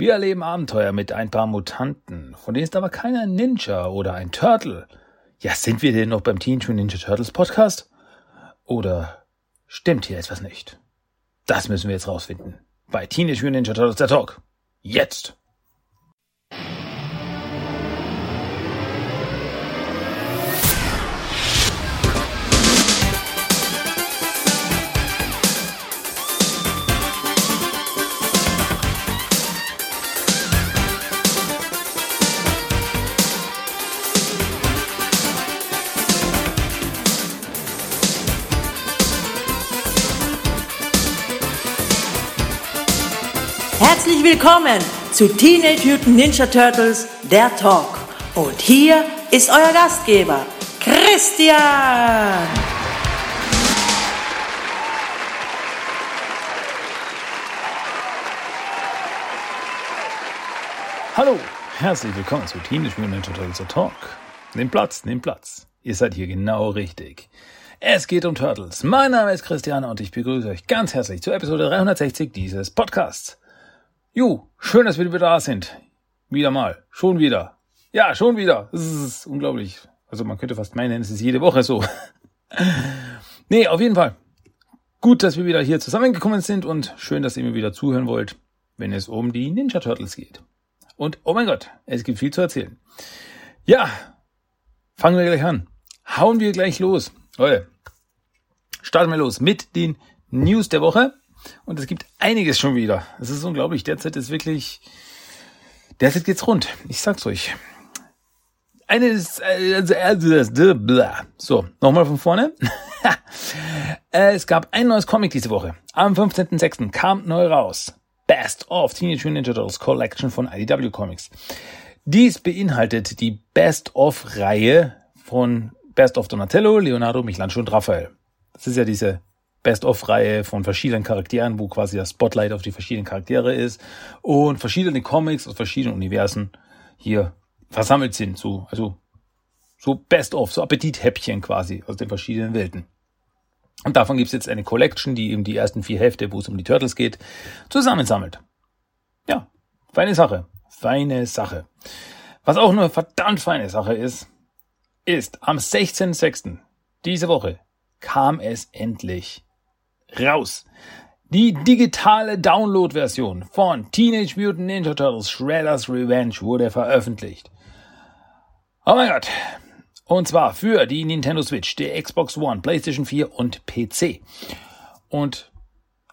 Wir erleben Abenteuer mit ein paar Mutanten, von denen ist aber keiner Ninja oder ein Turtle. Ja, sind wir denn noch beim Teenage Mutant Ninja Turtles Podcast? Oder stimmt hier etwas nicht? Das müssen wir jetzt rausfinden. Bei Teenage Mutant Ninja Turtles der Talk. Jetzt! Willkommen zu Teenage Mutant Ninja Turtles, der Talk. Und hier ist euer Gastgeber, Christian. Hallo, herzlich willkommen zu Teenage Mutant Ninja Turtles der Talk. Nehmt Platz, nehmt Platz. Ihr seid hier genau richtig. Es geht um Turtles. Mein Name ist Christian und ich begrüße euch ganz herzlich zur Episode 360 dieses Podcasts. Ju, schön, dass wir wieder da sind. Wieder mal. Schon wieder. Ja, schon wieder. Das ist unglaublich. Also man könnte fast meinen, es ist jede Woche so. nee, auf jeden Fall. Gut, dass wir wieder hier zusammengekommen sind und schön, dass ihr mir wieder zuhören wollt, wenn es um die Ninja Turtles geht. Und oh mein Gott, es gibt viel zu erzählen. Ja, fangen wir gleich an. Hauen wir gleich los. Leute, starten wir los mit den News der Woche. Und es gibt einiges schon wieder. Es ist unglaublich. Derzeit ist wirklich, derzeit geht's rund. Ich sag's euch. Eines, so, nochmal von vorne. es gab ein neues Comic diese Woche. Am 15.06. kam neu raus. Best of Teenage Mutant Ninja Turtles Collection von IDW Comics. Dies beinhaltet die Best of Reihe von Best of Donatello, Leonardo, Michelangelo und Raphael. Das ist ja diese Best-of-Reihe von verschiedenen Charakteren, wo quasi das Spotlight auf die verschiedenen Charaktere ist und verschiedene Comics aus verschiedenen Universen hier versammelt sind. So, also so Best-of, so Appetithäppchen quasi aus den verschiedenen Welten. Und davon gibt's jetzt eine Collection, die eben die ersten vier Hefte, wo es um die Turtles geht, zusammensammelt. Ja, feine Sache. Feine Sache. Was auch eine verdammt feine Sache ist, ist am 16.06. diese Woche kam es endlich raus. Die digitale Download-Version von Teenage Mutant Ninja Turtles Shredder's Revenge wurde veröffentlicht. Oh mein Gott. Und zwar für die Nintendo Switch, die Xbox One, PlayStation 4 und PC. Und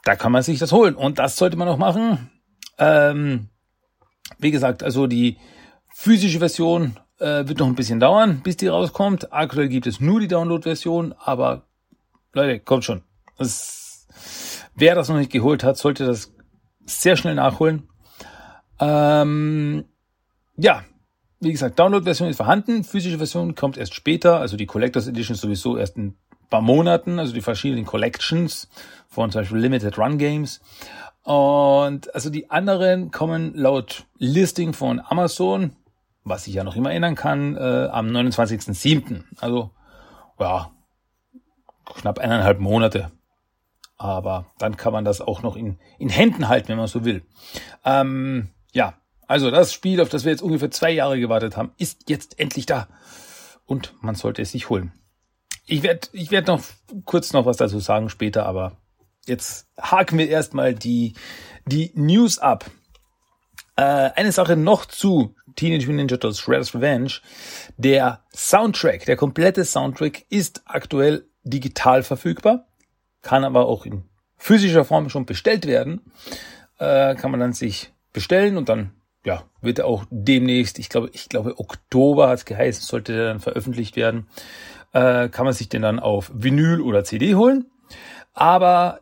da kann man sich das holen. Und das sollte man auch machen. Ähm, wie gesagt, also die physische Version äh, wird noch ein bisschen dauern, bis die rauskommt. Aktuell gibt es nur die Download-Version, aber Leute, kommt schon. Das Wer das noch nicht geholt hat, sollte das sehr schnell nachholen. Ähm, ja, wie gesagt, Download-Version ist vorhanden, physische Version kommt erst später, also die Collectors Edition sowieso erst in ein paar Monaten, also die verschiedenen Collections von zum Beispiel Limited Run Games. Und also die anderen kommen laut Listing von Amazon, was ich ja noch immer erinnern kann, äh, am 29.07. Also ja, knapp eineinhalb Monate aber dann kann man das auch noch in, in Händen halten, wenn man so will. Ähm, ja, also das Spiel, auf das wir jetzt ungefähr zwei Jahre gewartet haben, ist jetzt endlich da. Und man sollte es sich holen. Ich werde ich werd noch kurz noch was dazu sagen später, aber jetzt haken wir erstmal die, die News ab. Äh, eine Sache noch zu Teenage Mutant Ninja Turtles Shredder's Revenge. Der Soundtrack, der komplette Soundtrack ist aktuell digital verfügbar kann aber auch in physischer Form schon bestellt werden. Äh, kann man dann sich bestellen und dann ja, wird er auch demnächst, ich glaube, ich glaube Oktober hat es geheißen, sollte der dann veröffentlicht werden, äh, kann man sich den dann auf Vinyl oder CD holen. Aber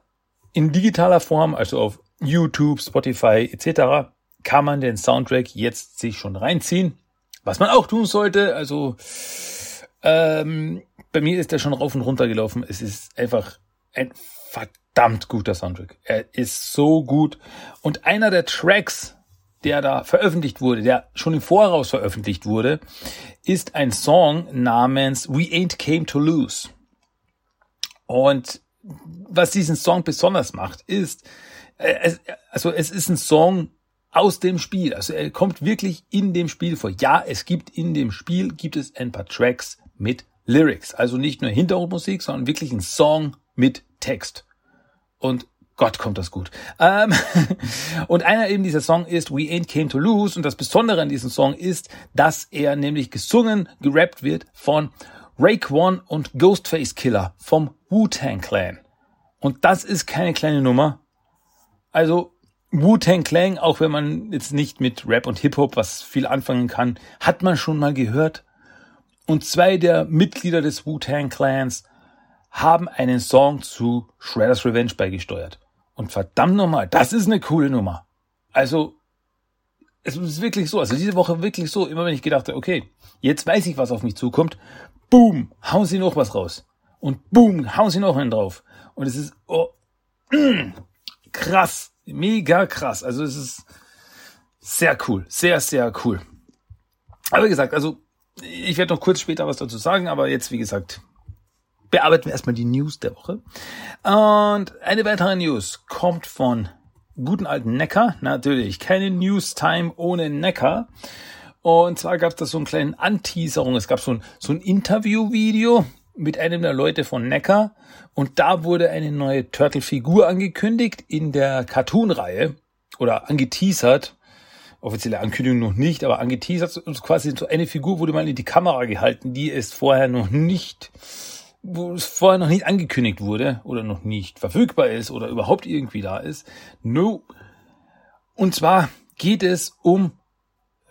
in digitaler Form, also auf YouTube, Spotify etc., kann man den Soundtrack jetzt sich schon reinziehen. Was man auch tun sollte, also ähm, bei mir ist der schon rauf und runter gelaufen. Es ist einfach ein verdammt guter Soundtrack. Er ist so gut. Und einer der Tracks, der da veröffentlicht wurde, der schon im Voraus veröffentlicht wurde, ist ein Song namens We Ain't Came to Lose. Und was diesen Song besonders macht, ist, äh, also es ist ein Song aus dem Spiel. Also er kommt wirklich in dem Spiel vor. Ja, es gibt in dem Spiel, gibt es ein paar Tracks mit Lyrics. Also nicht nur Hintergrundmusik, sondern wirklich ein Song mit Text. Und Gott, kommt das gut. Ähm, und einer eben dieser Song ist We Ain't Came to Lose. Und das Besondere an diesem Song ist, dass er nämlich gesungen, gerappt wird von Rake One und Ghostface Killer vom Wu-Tang Clan. Und das ist keine kleine Nummer. Also Wu-Tang Clan, auch wenn man jetzt nicht mit Rap und Hip-Hop was viel anfangen kann, hat man schon mal gehört. Und zwei der Mitglieder des Wu-Tang Clans haben einen Song zu Shredder's Revenge beigesteuert. Und verdammt nochmal, das ist eine coole Nummer. Also, es ist wirklich so, also diese Woche wirklich so, immer wenn ich gedacht habe, okay, jetzt weiß ich, was auf mich zukommt, boom, hauen sie noch was raus. Und boom, hauen sie noch einen drauf. Und es ist, oh, mm, krass, mega krass. Also es ist sehr cool, sehr, sehr cool. Aber wie gesagt, also ich werde noch kurz später was dazu sagen, aber jetzt, wie gesagt, bearbeiten wir erstmal die News der Woche. Und eine weitere News kommt von guten alten Necker. Natürlich keine News-Time ohne Necker. Und zwar gab es da so einen kleinen Anteaserung. Es gab so ein, so ein Interview-Video mit einem der Leute von Necker. Und da wurde eine neue Turtle-Figur angekündigt in der Cartoon-Reihe. Oder angeteasert. Offizielle Ankündigung noch nicht, aber angeteasert. Und quasi so eine Figur wurde mal in die Kamera gehalten, die es vorher noch nicht wo es vorher noch nicht angekündigt wurde oder noch nicht verfügbar ist oder überhaupt irgendwie da ist. No. Und zwar geht es um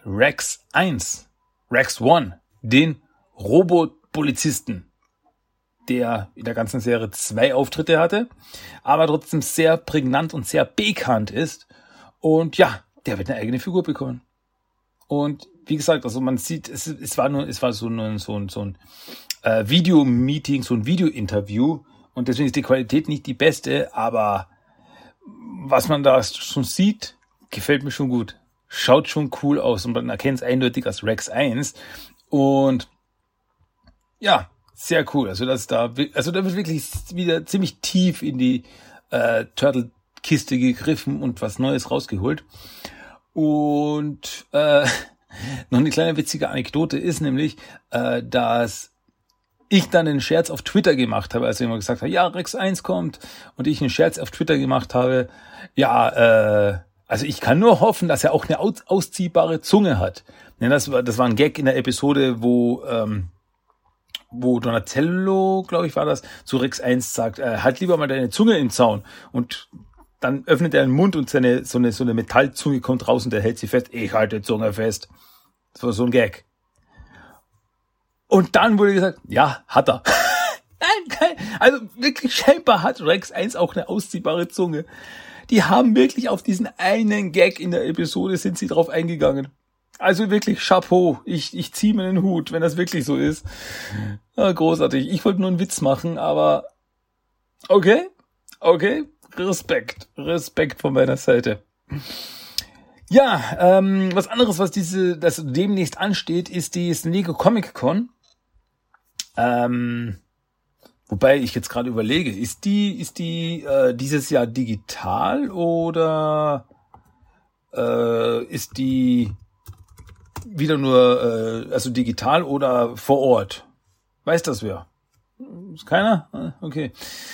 Rex 1, Rex 1, den Robotpolizisten, der in der ganzen Serie zwei Auftritte hatte, aber trotzdem sehr prägnant und sehr bekannt ist. Und ja, der wird eine eigene Figur bekommen. Und wie gesagt, also man sieht, es, es war nur, es war so, ein, so, ein, so ein äh, Video-Meeting, so ein Video-Interview. Und deswegen ist die Qualität nicht die beste, aber was man da schon sieht, gefällt mir schon gut. Schaut schon cool aus und man erkennt es eindeutig als Rex 1. Und ja, sehr cool. Also das da, also da wird wirklich wieder ziemlich tief in die äh, Turtle-Kiste gegriffen und was Neues rausgeholt. Und äh, noch eine kleine witzige Anekdote ist nämlich, äh, dass ich dann einen Scherz auf Twitter gemacht habe, als jemand gesagt hat, ja, Rex 1 kommt und ich einen Scherz auf Twitter gemacht habe, ja, äh, also ich kann nur hoffen, dass er auch eine aus ausziehbare Zunge hat. Ja, das, war, das war ein Gag in der Episode, wo, ähm, wo Donatello, glaube ich, war das, zu Rex 1 sagt, äh, halt lieber mal deine Zunge im Zaun. Und dann öffnet er den Mund und seine, so eine, so eine Metallzunge kommt raus und er hält sie fest. Ich halte Zunge fest. Das war so ein Gag. Und dann wurde gesagt, ja, hat er. Nein, kein, also wirklich scheinbar hat Rex 1 auch eine ausziehbare Zunge. Die haben wirklich auf diesen einen Gag in der Episode sind sie drauf eingegangen. Also wirklich Chapeau. Ich, ich ziehe mir den Hut, wenn das wirklich so ist. Ja, großartig. Ich wollte nur einen Witz machen, aber okay, okay. Respekt. Respekt von meiner Seite. Ja, ähm, was anderes, was diese, das demnächst ansteht, ist die San Comic Con. Ähm, wobei ich jetzt gerade überlege, ist die, ist die äh, dieses Jahr digital oder äh, ist die wieder nur, äh, also digital oder vor Ort? Weiß das wer? Ist keiner? Ah, okay.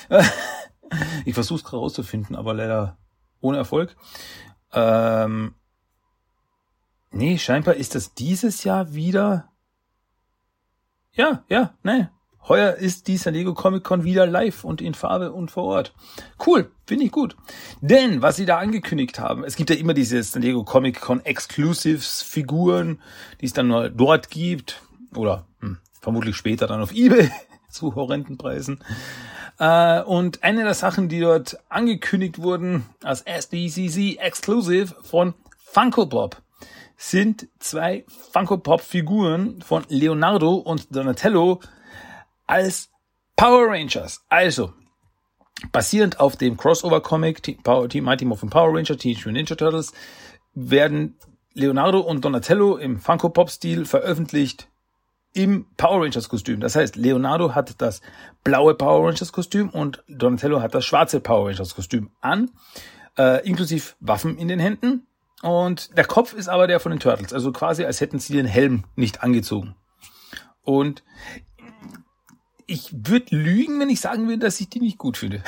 ich versuche es gerade rauszufinden, aber leider ohne Erfolg. Ähm, nee, scheinbar ist das dieses Jahr wieder ja, ja, ne. Heuer ist die San Diego Comic Con wieder live und in Farbe und vor Ort. Cool, finde ich gut. Denn, was sie da angekündigt haben, es gibt ja immer diese San Diego Comic Con Exclusives Figuren, die es dann nur dort gibt. Oder hm, vermutlich später dann auf Ebay zu horrenden Preisen. Äh, und eine der Sachen, die dort angekündigt wurden als SDCC Exclusive von Funko Pop sind zwei Funko Pop Figuren von Leonardo und Donatello als Power Rangers. Also, basierend auf dem Crossover Comic Team Mighty Morphin Power Ranger Teenage Mutant Ninja Turtles werden Leonardo und Donatello im Funko Pop Stil veröffentlicht im Power Rangers Kostüm. Das heißt, Leonardo hat das blaue Power Rangers Kostüm und Donatello hat das schwarze Power Rangers Kostüm an, äh, inklusive Waffen in den Händen Und der Kopf ist aber der von den Turtles. Also quasi, als hätten sie den Helm nicht angezogen. Und ich würde lügen, wenn ich sagen würde, dass ich die nicht gut finde.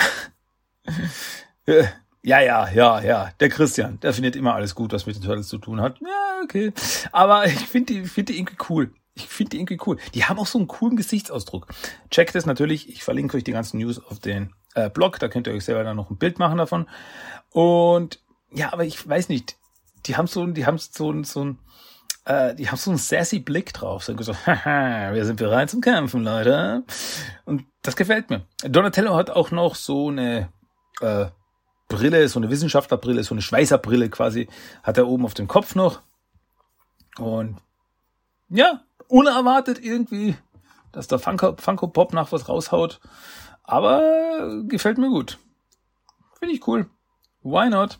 ja, ja, ja, ja. Der Christian, der findet immer alles gut, was mit den Turtles zu tun hat. Ja, okay. Aber ich finde die, finde die irgendwie cool. Ich finde die irgendwie cool. Die haben auch so einen coolen Gesichtsausdruck. Checkt es natürlich. Ich verlinke euch die ganzen News auf den äh, Blog. Da könnt ihr euch selber dann noch ein Bild machen davon. Und ja, aber ich weiß nicht. Die haben so, die haben so, so ein, äh, die haben so einen sassy Blick drauf. So gesagt, haha, wir sind bereit zum Kämpfen, Leute. Und das gefällt mir. Donatello hat auch noch so eine äh, Brille, so eine Wissenschaftlerbrille, so eine Schweißerbrille quasi, hat er oben auf dem Kopf noch. Und ja, unerwartet irgendwie, dass der Funko, Funko Pop nach was raushaut. Aber gefällt mir gut. Finde ich cool. Why not?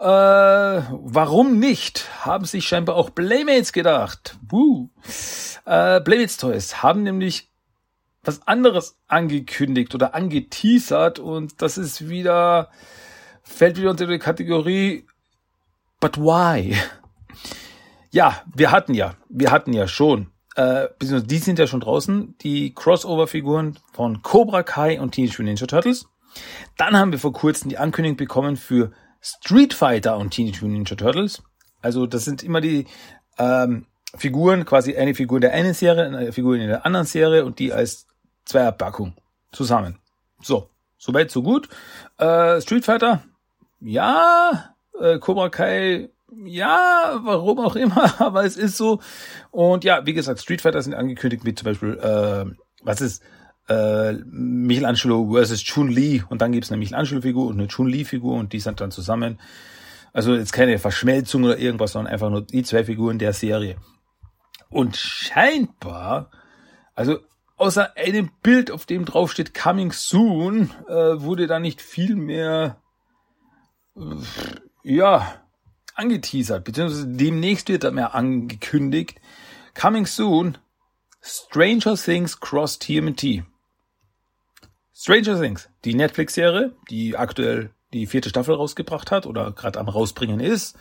Äh, warum nicht? Haben sich scheinbar auch Playmates gedacht. Woo. Äh, Playmates Toys haben nämlich was anderes angekündigt oder angeteasert und das ist wieder, fällt wieder unter die Kategorie But why? Ja, wir hatten ja, wir hatten ja schon, äh, beziehungsweise die sind ja schon draußen, die Crossover-Figuren von Cobra Kai und Teenage Mutant Ninja Turtles. Dann haben wir vor kurzem die Ankündigung bekommen für Street Fighter und Teenage Mutant Ninja Turtles. Also das sind immer die ähm, Figuren, quasi eine Figur in der einen Serie, eine Figur in der anderen Serie und die als Zweierpackung zusammen. So, soweit so gut. Äh, Street Fighter, ja, äh, Cobra Kai, ja, warum auch immer, aber es ist so. Und ja, wie gesagt, Street Fighter sind angekündigt mit zum Beispiel, äh, was ist äh, Michelangelo versus Chun-Li und dann gibt's eine Michelangelo-Figur und eine Chun-Li-Figur und die sind dann zusammen. Also jetzt keine Verschmelzung oder irgendwas, sondern einfach nur die zwei Figuren der Serie. Und scheinbar, also außer einem Bild, auf dem drauf steht Coming Soon, äh, wurde da nicht viel mehr, äh, ja, angeteasert, beziehungsweise demnächst wird da mehr angekündigt. Coming Soon, Stranger Things Cross TMT. Stranger Things, die Netflix-Serie, die aktuell die vierte Staffel rausgebracht hat oder gerade am rausbringen ist,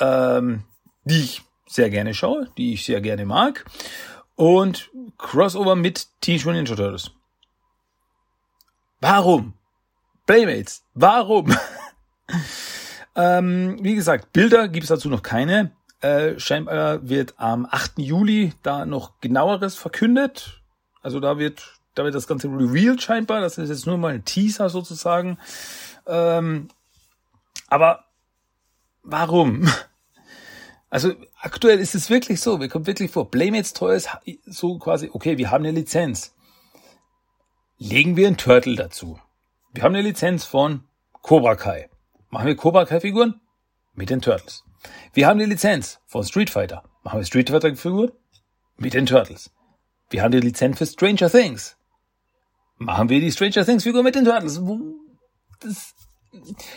ähm, die ich sehr gerne schaue, die ich sehr gerne mag. Und Crossover mit Teenage Mutant Ninja Turtles. Warum? Playmates, warum? ähm, wie gesagt, Bilder gibt es dazu noch keine. Äh, scheinbar wird am 8. Juli da noch genaueres verkündet. Also da wird da wird das Ganze revealed scheinbar. Das ist jetzt nur mal ein Teaser sozusagen. Ähm, aber warum? Also aktuell ist es wirklich so, wir kommen wirklich vor, Playmates Toys so quasi, okay, wir haben eine Lizenz. Legen wir einen Turtle dazu. Wir haben eine Lizenz von Cobra Kai. Machen wir Cobra Kai Figuren mit den Turtles. Wir haben die Lizenz von Street Fighter. Machen wir Street Fighter Figuren mit den Turtles. Wir haben die Lizenz für Stranger Things machen wir die Stranger Things Figur mit den Turtles. Das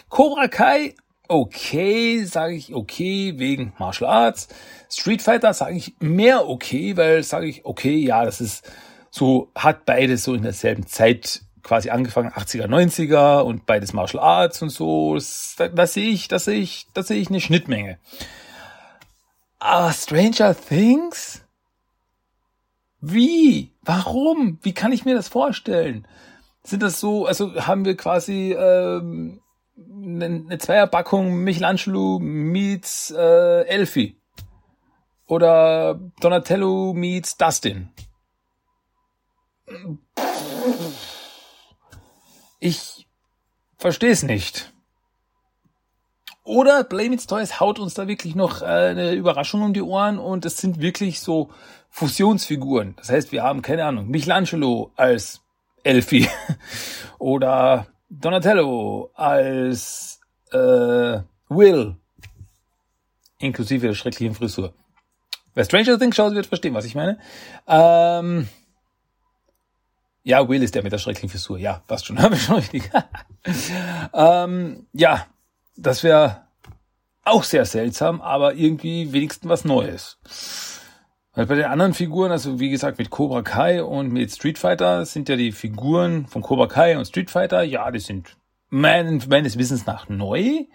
Cobra Kai, okay, sage ich okay, wegen Martial Arts. Street Fighter sage ich mehr okay, weil sage ich okay, ja, das ist so, hat beides so in derselben Zeit quasi angefangen, 80er, 90er und beides Martial Arts und so. Das, das, sehe ich, das sehe ich, das sehe ich eine Schnittmenge. Aber Stranger Things? Wie? Warum? Wie kann ich mir das vorstellen? Sind das so, also haben wir quasi ähm, eine Zweierpackung Michelangelo meets äh, Elfie? Oder Donatello meets Dustin? Ich verstehe es nicht. Oder Blame It's Toys haut uns da wirklich noch äh, eine Überraschung um die Ohren und es sind wirklich so Fusionsfiguren. Das heißt, wir haben, keine Ahnung, Michelangelo als Elfie oder Donatello als äh, Will, inklusive der schrecklichen Frisur. Wer Stranger Things schaut, wird verstehen, was ich meine. Ähm, ja, Will ist der mit der schrecklichen Frisur. Ja, passt schon, habe ich schon richtig. ähm, ja, das wäre auch sehr seltsam, aber irgendwie wenigstens was Neues. Weil bei den anderen Figuren, also wie gesagt mit Cobra Kai und mit Street Fighter, sind ja die Figuren von Cobra Kai und Street Fighter, ja, die sind mein, meines Wissens nach neu.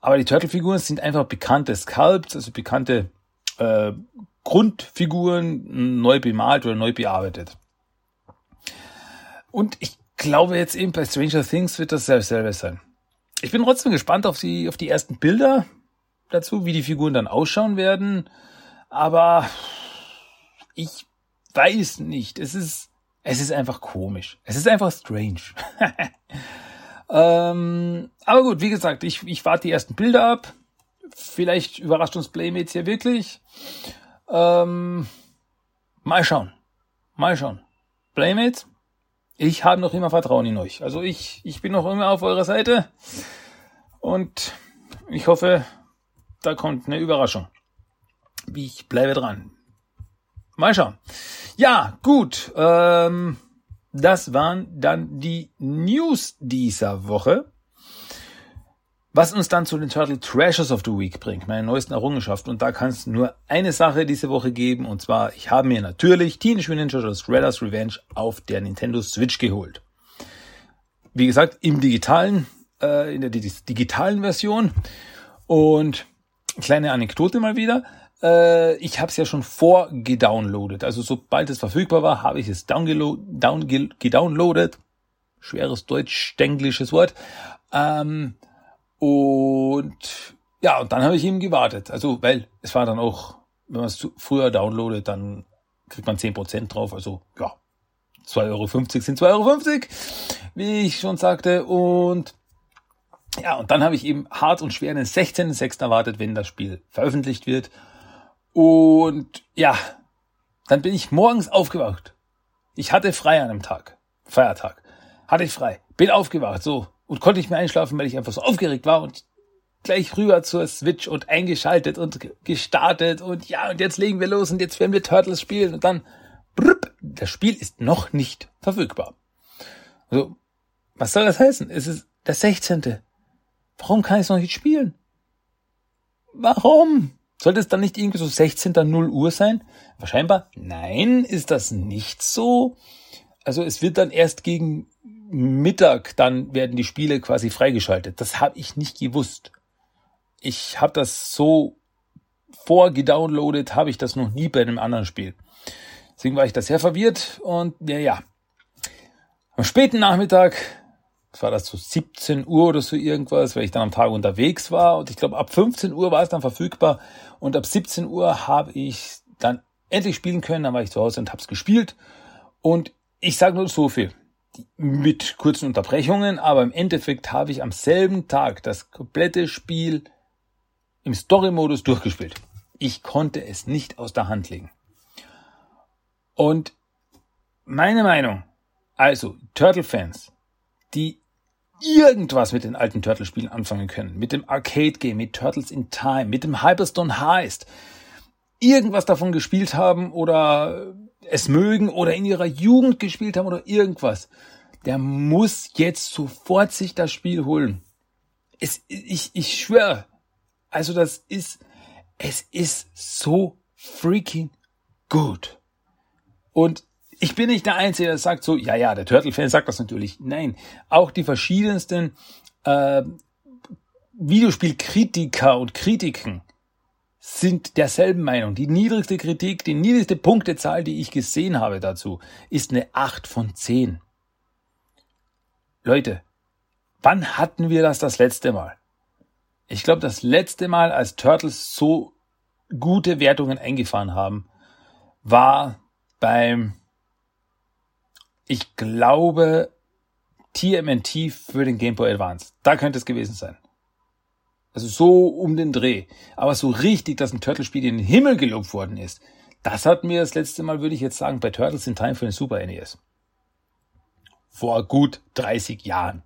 Aber die Turtle-Figuren sind einfach bekannte Sculpts, also bekannte äh, Grundfiguren, neu bemalt oder neu bearbeitet. Und ich glaube jetzt eben bei Stranger Things wird das selber sein. Ich bin trotzdem gespannt auf die, auf die ersten Bilder dazu, wie die Figuren dann ausschauen werden. Aber ich weiß nicht. Es ist, es ist einfach komisch. Es ist einfach strange. ähm, aber gut, wie gesagt, ich, ich warte die ersten Bilder ab. Vielleicht überrascht uns Playmates hier wirklich. Ähm, mal schauen. Mal schauen. Playmates, ich habe noch immer Vertrauen in euch. Also ich, ich bin noch immer auf eurer Seite und ich hoffe, da kommt eine Überraschung. Ich bleibe dran. Mal schauen. Ja, gut. Ähm, das waren dann die News dieser Woche. Was uns dann zu den Turtle Treasures of the Week bringt, meine neuesten Errungenschaften. Und da kann es nur eine Sache diese Woche geben. Und zwar, ich habe mir natürlich Teenage Mutant Ninja Turtles Shredder's Revenge auf der Nintendo Switch geholt. Wie gesagt, im digitalen, äh, in der digitalen Version. Und kleine Anekdote mal wieder. Äh, ich habe es ja schon vorgedownloadet. Also sobald es verfügbar war, habe ich es downgedownloadet. Schweres deutsch-stenglisches Wort. Ähm, und ja, und dann habe ich eben gewartet. Also, weil es war dann auch, wenn man es früher downloadet, dann kriegt man zehn Prozent drauf. Also ja, 2,50 Euro sind 2,50 Euro, wie ich schon sagte. Und ja, und dann habe ich eben hart und schwer den 16.06. erwartet, wenn das Spiel veröffentlicht wird. Und ja, dann bin ich morgens aufgewacht. Ich hatte frei an einem Tag. Feiertag. Hatte ich frei. Bin aufgewacht, so und konnte nicht mehr einschlafen, weil ich einfach so aufgeregt war und gleich rüber zur Switch und eingeschaltet und gestartet und ja, und jetzt legen wir los und jetzt werden wir Turtles spielen und dann brüpp, das Spiel ist noch nicht verfügbar. Also, was soll das heißen? Es ist der 16. Warum kann ich es noch nicht spielen? Warum? Sollte es dann nicht irgendwie so 16. 0 Uhr sein? Wahrscheinlich, nein, ist das nicht so. Also es wird dann erst gegen Mittag dann werden die Spiele quasi freigeschaltet. Das habe ich nicht gewusst. Ich habe das so vorgedownloadet, habe ich das noch nie bei einem anderen Spiel. Deswegen war ich da sehr verwirrt und ja, ja. Am späten Nachmittag, war das so 17 Uhr oder so irgendwas, weil ich dann am Tag unterwegs war. Und ich glaube ab 15 Uhr war es dann verfügbar. Und ab 17 Uhr habe ich dann endlich spielen können, dann war ich zu Hause und habe es gespielt. Und ich sage nur so viel. Mit kurzen Unterbrechungen, aber im Endeffekt habe ich am selben Tag das komplette Spiel im Story-Modus durchgespielt. Ich konnte es nicht aus der Hand legen. Und meine Meinung, also Turtle-Fans, die irgendwas mit den alten Turtle-Spielen anfangen können, mit dem Arcade-Game, mit Turtles in Time, mit dem Hyperstone Heist, irgendwas davon gespielt haben oder es mögen oder in ihrer Jugend gespielt haben oder irgendwas, der muss jetzt sofort sich das Spiel holen. Es, ich, ich schwöre, also das ist, es ist so freaking gut. Und ich bin nicht der Einzige, der sagt so, ja, ja, der Turtle-Fan sagt das natürlich. Nein, auch die verschiedensten äh, Videospielkritiker und Kritiken sind derselben Meinung. Die niedrigste Kritik, die niedrigste Punktezahl, die ich gesehen habe dazu, ist eine 8 von 10. Leute, wann hatten wir das das letzte Mal? Ich glaube, das letzte Mal, als Turtles so gute Wertungen eingefahren haben, war beim, ich glaube, TMNT für den Game Boy Advance. Da könnte es gewesen sein. Also so um den Dreh. Aber so richtig, dass ein Turtle-Spiel in den Himmel gelobt worden ist, das hatten wir das letzte Mal, würde ich jetzt sagen, bei Turtles in Time für den Super NES. Vor gut 30 Jahren.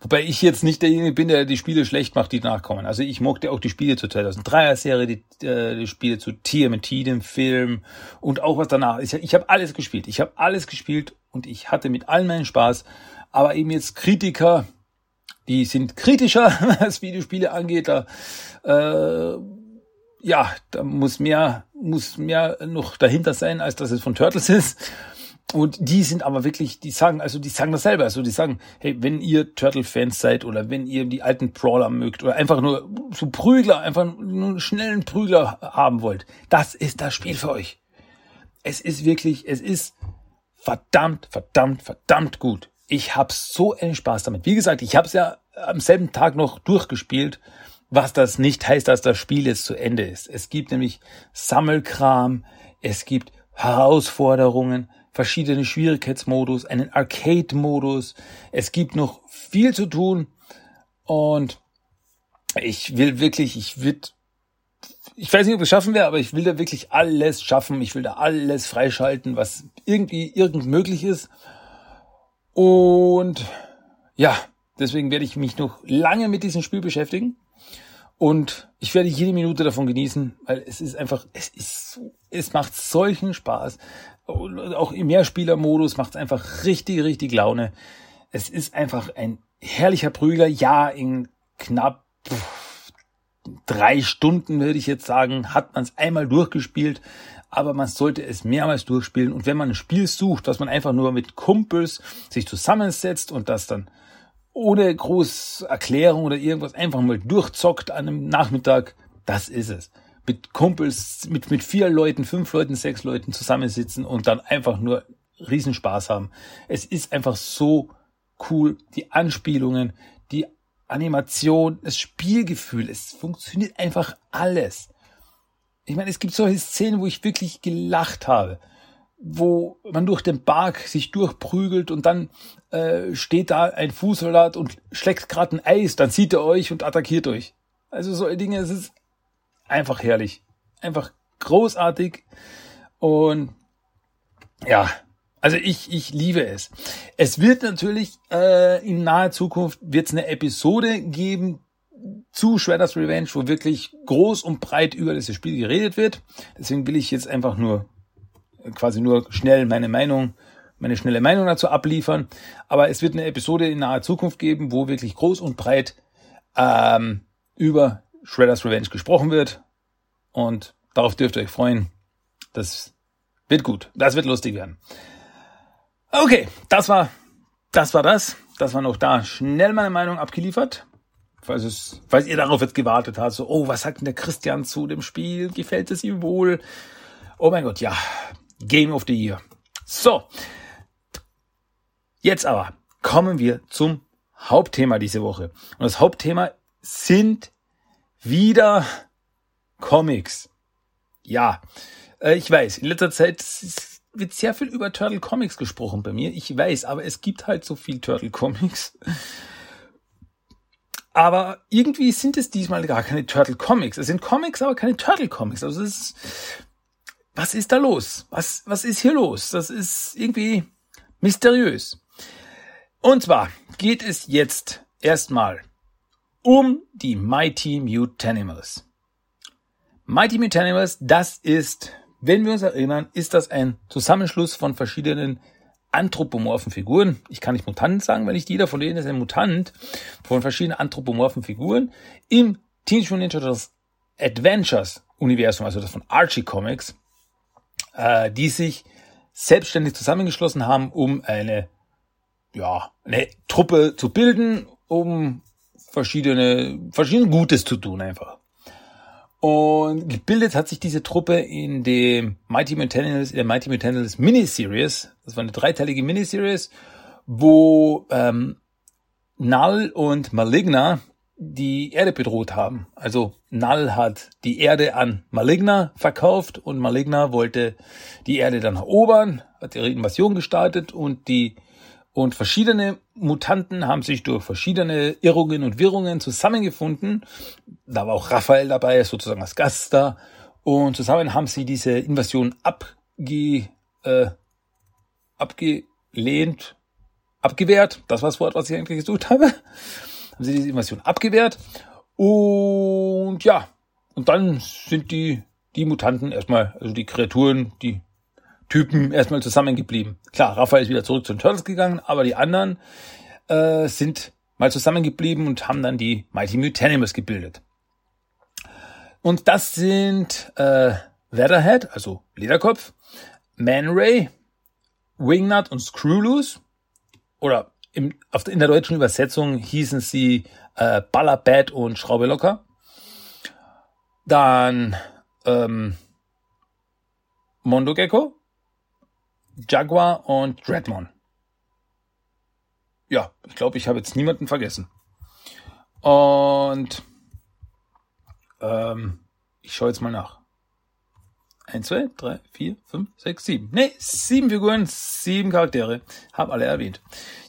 Wobei ich jetzt nicht derjenige bin, der die Spiele schlecht macht, die nachkommen. Also ich mochte auch die Spiele zur 2003er Serie, die, äh, die Spiele zu TMT, dem Film und auch was danach. Ich, ich habe alles gespielt. Ich habe alles gespielt und ich hatte mit allen meinen Spaß. Aber eben jetzt Kritiker, die sind kritischer, was Videospiele angeht. Da, äh, ja, da muss mehr, muss mehr noch dahinter sein, als dass es von Turtles ist. Und die sind aber wirklich, die sagen, also die sagen das selber, also die sagen, hey, wenn ihr Turtle-Fans seid oder wenn ihr die alten Brawler mögt oder einfach nur so Prügler, einfach nur einen schnellen Prügler haben wollt, das ist das Spiel für euch. Es ist wirklich, es ist verdammt, verdammt, verdammt gut. Ich habe so einen Spaß damit. Wie gesagt, ich habe es ja am selben Tag noch durchgespielt, was das nicht heißt, dass das Spiel jetzt zu Ende ist. Es gibt nämlich Sammelkram, es gibt Herausforderungen, verschiedene Schwierigkeitsmodus, einen Arcade-Modus. Es gibt noch viel zu tun und ich will wirklich, ich will, ich weiß nicht, ob es schaffen werde, aber ich will da wirklich alles schaffen. Ich will da alles freischalten, was irgendwie irgend möglich ist. Und ja, deswegen werde ich mich noch lange mit diesem Spiel beschäftigen. Und ich werde jede Minute davon genießen, weil es ist einfach, es ist, es macht solchen Spaß. Auch im Mehrspielermodus macht es einfach richtig, richtig Laune. Es ist einfach ein herrlicher Prügler. Ja, in knapp drei Stunden, würde ich jetzt sagen, hat man es einmal durchgespielt. Aber man sollte es mehrmals durchspielen. Und wenn man ein Spiel sucht, dass man einfach nur mit Kumpels sich zusammensetzt und das dann ohne groß Erklärung oder irgendwas einfach mal durchzockt an einem Nachmittag, das ist es. Mit Kumpels, mit, mit vier Leuten, fünf Leuten, sechs Leuten zusammensitzen und dann einfach nur Riesenspaß haben. Es ist einfach so cool. Die Anspielungen, die Animation, das Spielgefühl, es funktioniert einfach alles. Ich meine, es gibt solche Szenen, wo ich wirklich gelacht habe wo man durch den Park sich durchprügelt und dann äh, steht da ein Fußsoldat und schlägt gerade ein Eis, dann sieht er euch und attackiert euch. Also solche Dinge, es ist einfach herrlich. Einfach großartig. Und ja, also ich, ich liebe es. Es wird natürlich äh, in naher Zukunft wird's eine Episode geben zu Shredder's Revenge, wo wirklich groß und breit über dieses Spiel geredet wird. Deswegen will ich jetzt einfach nur quasi nur schnell meine Meinung, meine schnelle Meinung dazu abliefern. Aber es wird eine Episode in naher Zukunft geben, wo wirklich groß und breit ähm, über Shredder's Revenge gesprochen wird. Und darauf dürft ihr euch freuen. Das wird gut. Das wird lustig werden. Okay, das war, das war das. Das war noch da. Schnell meine Meinung abgeliefert. Falls es, falls ihr darauf jetzt gewartet habt, so, oh, was sagt denn der Christian zu dem Spiel? Gefällt es ihm wohl? Oh mein Gott, ja. Game of the Year. So. Jetzt aber kommen wir zum Hauptthema diese Woche. Und das Hauptthema sind wieder Comics. Ja, äh, ich weiß, in letzter Zeit wird sehr viel über Turtle Comics gesprochen bei mir. Ich weiß, aber es gibt halt so viel Turtle Comics. Aber irgendwie sind es diesmal gar keine Turtle Comics. Es sind Comics, aber keine Turtle Comics. Also es ist, was ist da los? Was, was ist hier los? Das ist irgendwie mysteriös. Und zwar geht es jetzt erstmal um die Mighty Mutanimals. Mighty Mutanimals, das ist, wenn wir uns erinnern, ist das ein Zusammenschluss von verschiedenen anthropomorphen Figuren. Ich kann nicht Mutanten sagen, weil nicht jeder von denen ist ein Mutant. Von verschiedenen anthropomorphen Figuren im Teenage Mutant Ninja Turtles Adventures Universum, also das von Archie Comics äh, die sich selbstständig zusammengeschlossen haben, um eine, ja, eine Truppe zu bilden, um verschiedene, verschiedene Gutes zu tun einfach. Und gebildet hat sich diese Truppe in dem Mighty Mutantis, in der Mighty Mutantis Miniseries. Das war eine dreiteilige Miniseries, wo ähm, Null und Maligna die Erde bedroht haben. Also Null hat die Erde an Maligna verkauft und Maligna wollte die Erde dann erobern, hat ihre Invasion gestartet und die und verschiedene Mutanten haben sich durch verschiedene Irrungen und Wirrungen zusammengefunden. Da war auch Raphael dabei, sozusagen als Gast da. Und zusammen haben sie diese Invasion abge, äh, abgelehnt, abgewehrt. Das war das Wort, was ich eigentlich gesucht habe haben sie diese Invasion abgewehrt. Und ja, und dann sind die, die Mutanten erstmal, also die Kreaturen, die Typen erstmal zusammengeblieben. Klar, Raphael ist wieder zurück zu den Turtles gegangen, aber die anderen äh, sind mal zusammengeblieben und haben dann die Mighty Mutanimals gebildet. Und das sind äh, Weatherhead, also Lederkopf, Man Ray, Wingnut und Screwloose. Oder im, auf, in der deutschen Übersetzung hießen sie äh, Ballerbad und Schraube locker. Dann ähm, Mondo Gecko, Jaguar und Dreadmon. Ja, ich glaube, ich habe jetzt niemanden vergessen. Und ähm, ich schaue jetzt mal nach. 1, 2, 3, 4, 5, 6, 7. Nee, sieben Figuren, sieben Charaktere. Hab alle erwähnt.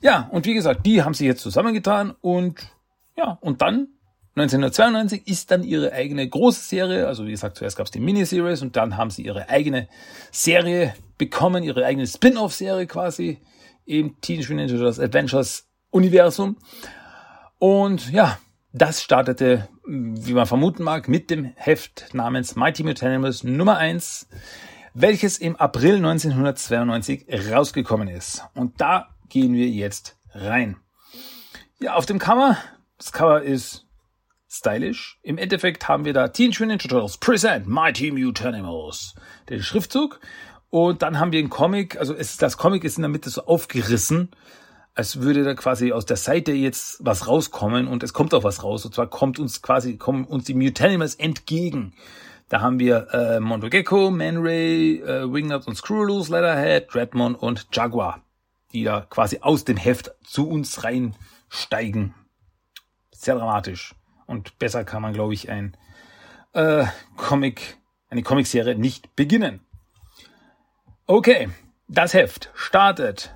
Ja, und wie gesagt, die haben sich jetzt zusammengetan und ja, und dann 1992 ist dann ihre eigene große Serie, also wie gesagt, zuerst gab es die Miniseries und dann haben sie ihre eigene Serie bekommen, ihre eigene Spin-off-Serie quasi, eben Teenage Mutant Ninja Adventures Universum. Und ja, das startete, wie man vermuten mag, mit dem Heft namens Mighty Mutanimals Nummer 1, welches im April 1992 rausgekommen ist. Und da gehen wir jetzt rein. Ja, auf dem Cover, das Cover ist stylisch. Im Endeffekt haben wir da Teenage Mutant Ninja Turtles Present Mighty Mutanimals, den Schriftzug. Und dann haben wir einen Comic, also es, das Comic ist in der Mitte so aufgerissen, als würde da quasi aus der Seite jetzt was rauskommen und es kommt auch was raus. Und zwar kommt uns quasi, kommen uns die Mutanimals entgegen. Da haben wir äh, Mondo Gecko, Man Ray, äh, Wingnut und Screwloose, Leatherhead, Dreadmon und Jaguar, die da quasi aus dem Heft zu uns reinsteigen. Sehr dramatisch. Und besser kann man, glaube ich, ein äh, Comic, eine Comicserie nicht beginnen. Okay, das Heft startet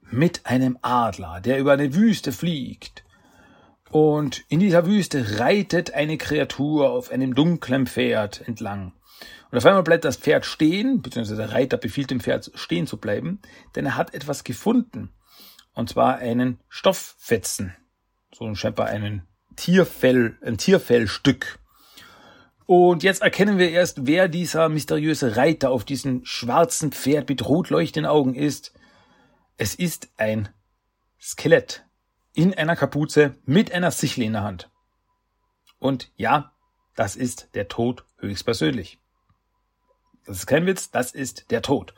mit einem Adler, der über eine Wüste fliegt. Und in dieser Wüste reitet eine Kreatur auf einem dunklen Pferd entlang. Und auf einmal bleibt das Pferd stehen, beziehungsweise der Reiter befiehlt dem Pferd stehen zu bleiben, denn er hat etwas gefunden. Und zwar einen Stofffetzen. So scheinbar einen Tierfell, ein Tierfellstück. Und jetzt erkennen wir erst, wer dieser mysteriöse Reiter auf diesem schwarzen Pferd mit rot leuchtenden Augen ist. Es ist ein Skelett in einer Kapuze mit einer Sichel in der Hand. Und ja, das ist der Tod höchstpersönlich. Das ist kein Witz, das ist der Tod.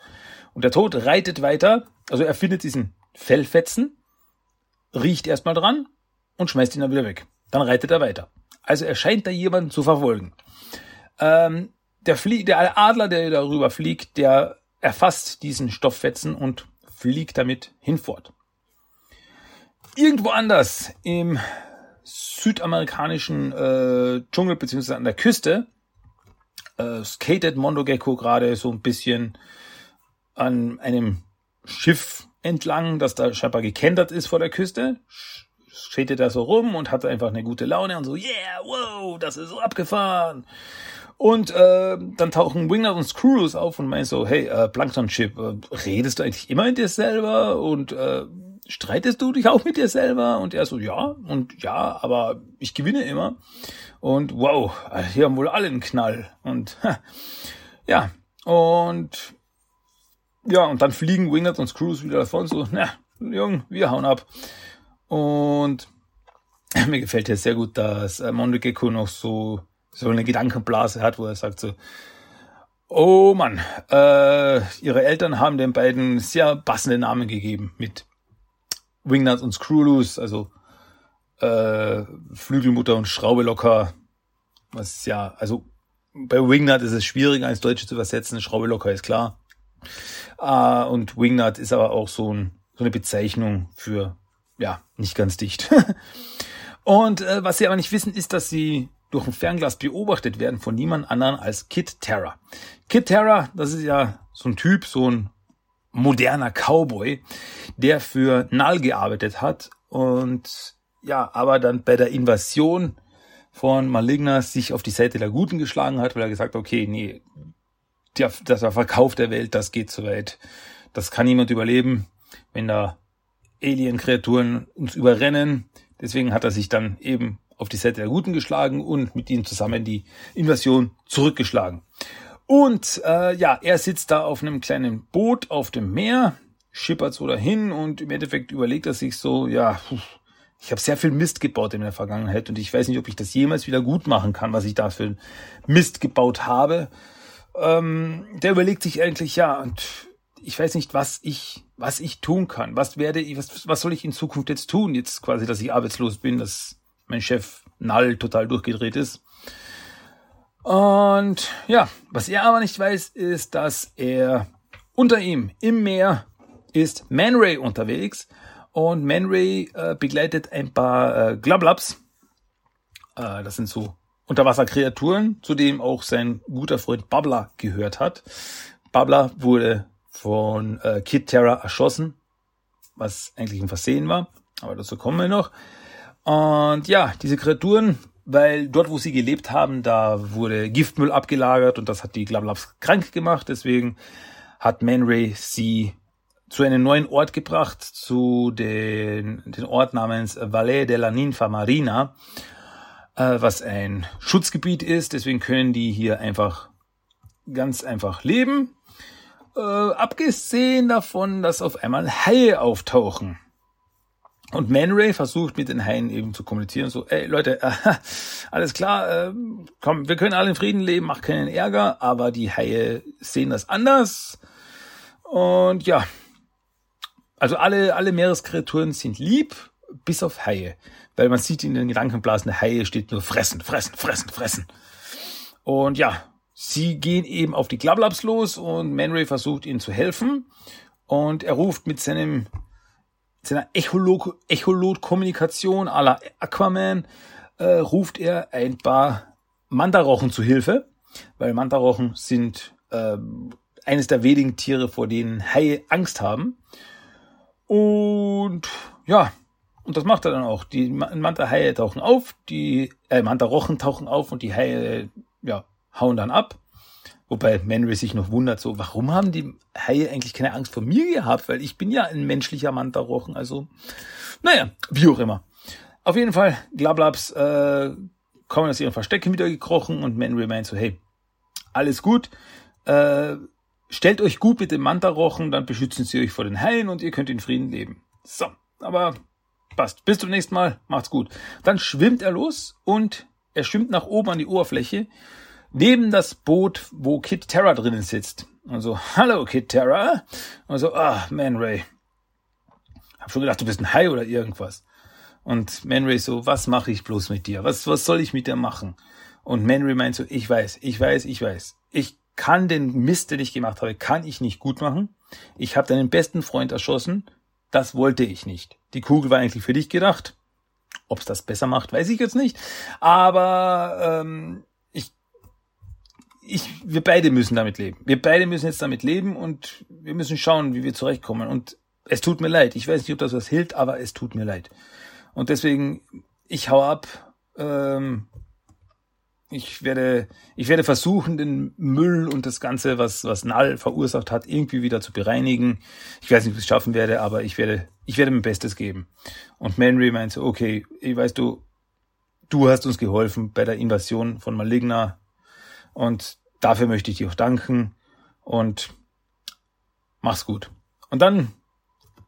Und der Tod reitet weiter, also er findet diesen Fellfetzen, riecht erstmal dran und schmeißt ihn dann wieder weg. Dann reitet er weiter. Also er scheint da jemanden zu verfolgen. Ähm, der, Flie der Adler, der darüber fliegt, der erfasst diesen Stofffetzen und fliegt damit hinfort. Irgendwo anders im südamerikanischen äh, Dschungel beziehungsweise an der Küste äh, skatet Mondo Gecko gerade so ein bisschen an einem Schiff entlang, das da scheinbar gekentert ist vor der Küste. Skatet da so rum und hat einfach eine gute Laune und so, yeah, wow, das ist so abgefahren. Und äh, dann tauchen Winger und Screws auf und meinen so, hey, äh, Plankton-Chip, äh, redest du eigentlich immer mit dir selber und äh, streitest du dich auch mit dir selber? Und er so, ja, und ja, aber ich gewinne immer. Und wow, hier haben wohl alle einen Knall. Und ja, und ja, und dann fliegen Wingert und Screws wieder davon, so, na, Jung, wir hauen ab. Und mir gefällt ja sehr gut, dass äh, Mondo Gecko noch so so eine Gedankenblase hat, wo er sagt so, oh Mann, äh, ihre Eltern haben den beiden sehr passende Namen gegeben mit Wingnut und Screwloose, also äh, Flügelmutter und Schraube locker. Was ja, also bei Wingnut ist es schwieriger ins Deutsche zu übersetzen, Schraube locker ist klar. Äh, und Wingnut ist aber auch so, ein, so eine Bezeichnung für, ja, nicht ganz dicht. und äh, was sie aber nicht wissen, ist, dass sie durch ein Fernglas beobachtet werden von niemand anderen als Kid Terra. Kid Terra, das ist ja so ein Typ, so ein moderner Cowboy, der für Null gearbeitet hat und ja, aber dann bei der Invasion von Maligna sich auf die Seite der Guten geschlagen hat, weil er gesagt okay, nee, der, der Verkauf der Welt, das geht zu weit. Das kann niemand überleben, wenn da Alien-Kreaturen uns überrennen. Deswegen hat er sich dann eben auf die Seite der Guten geschlagen und mit ihnen zusammen die Invasion zurückgeschlagen. Und äh, ja, er sitzt da auf einem kleinen Boot auf dem Meer, schippert so dahin und im Endeffekt überlegt er sich so, ja, ich habe sehr viel Mist gebaut in der Vergangenheit und ich weiß nicht, ob ich das jemals wieder gut machen kann, was ich da für Mist gebaut habe. Ähm, der überlegt sich eigentlich, ja, und ich weiß nicht, was ich, was ich tun kann. Was werde ich, was, was soll ich in Zukunft jetzt tun? Jetzt quasi, dass ich arbeitslos bin, dass mein Chef Null total durchgedreht ist. Und ja, was er aber nicht weiß, ist, dass er unter ihm im Meer ist Man Ray unterwegs und Man Ray äh, begleitet ein paar äh, Glablabs. Äh, das sind so Unterwasserkreaturen, zu dem auch sein guter Freund Babla gehört hat. Babla wurde von äh, Kid Terra erschossen, was eigentlich ein Versehen war, aber dazu kommen wir noch. Und ja, diese Kreaturen, weil dort, wo sie gelebt haben, da wurde Giftmüll abgelagert und das hat die Glablabs krank gemacht. Deswegen hat Man Ray sie zu einem neuen Ort gebracht, zu den, den Ort namens Valle de la Ninfa Marina, äh, was ein Schutzgebiet ist. Deswegen können die hier einfach ganz einfach leben. Äh, abgesehen davon, dass auf einmal Haie auftauchen. Und Man Ray versucht mit den Haien eben zu kommunizieren, so, ey Leute, äh, alles klar, äh, komm, wir können alle in Frieden leben, macht keinen Ärger, aber die Haie sehen das anders. Und ja, also alle, alle Meereskreaturen sind lieb, bis auf Haie. Weil man sieht in den Gedankenblasen, Haie steht nur fressen, fressen, fressen, fressen. Und ja, sie gehen eben auf die Glablabs los und Man Ray versucht ihnen zu helfen. Und er ruft mit seinem seiner Echolot-Kommunikation à la Aquaman äh, ruft er ein paar Mantarochen zu Hilfe, weil Mantarochen sind äh, eines der wenigen Tiere, vor denen Haie Angst haben. Und ja, und das macht er dann auch. Die Manta-Haie tauchen auf, die äh, Manta-Rochen tauchen auf und die Haie ja, hauen dann ab. Wobei Manry sich noch wundert, so, warum haben die Haie eigentlich keine Angst vor mir gehabt? Weil ich bin ja ein menschlicher Manta-Rochen. Also, naja, wie auch immer. Auf jeden Fall, Glablabs äh, kommen aus ihrem Versteck wieder gekrochen und Manry meint so, hey, alles gut. Äh, stellt euch gut mit dem Manta-Rochen, dann beschützen sie euch vor den Haien und ihr könnt in Frieden leben. So, aber passt. Bis zum nächsten Mal. Macht's gut. Dann schwimmt er los und er schwimmt nach oben an die Oberfläche neben das Boot, wo Kid Terra drinnen sitzt. Und so, hallo Kid Terra. Und so, ah, Man Ray. Hab schon gedacht, du bist ein Hai oder irgendwas. Und Man Ray so, was mache ich bloß mit dir? Was, was soll ich mit dir machen? Und Man Ray meint so, ich weiß, ich weiß, ich weiß. Ich kann den Mist, den ich gemacht habe, kann ich nicht gut machen. Ich habe deinen besten Freund erschossen. Das wollte ich nicht. Die Kugel war eigentlich für dich gedacht. Ob es das besser macht, weiß ich jetzt nicht. Aber ähm, ich, wir beide müssen damit leben. Wir beide müssen jetzt damit leben und wir müssen schauen, wie wir zurechtkommen. Und es tut mir leid. Ich weiß nicht, ob das was hilft, aber es tut mir leid. Und deswegen, ich hau ab. Ähm, ich werde, ich werde versuchen, den Müll und das Ganze, was, was Null verursacht hat, irgendwie wieder zu bereinigen. Ich weiß nicht, ob ich es schaffen werde, aber ich werde, ich werde mein Bestes geben. Und Manry meinte, okay, ich weißt du, du hast uns geholfen bei der Invasion von Maligna und dafür möchte ich dir auch danken und mach's gut. Und dann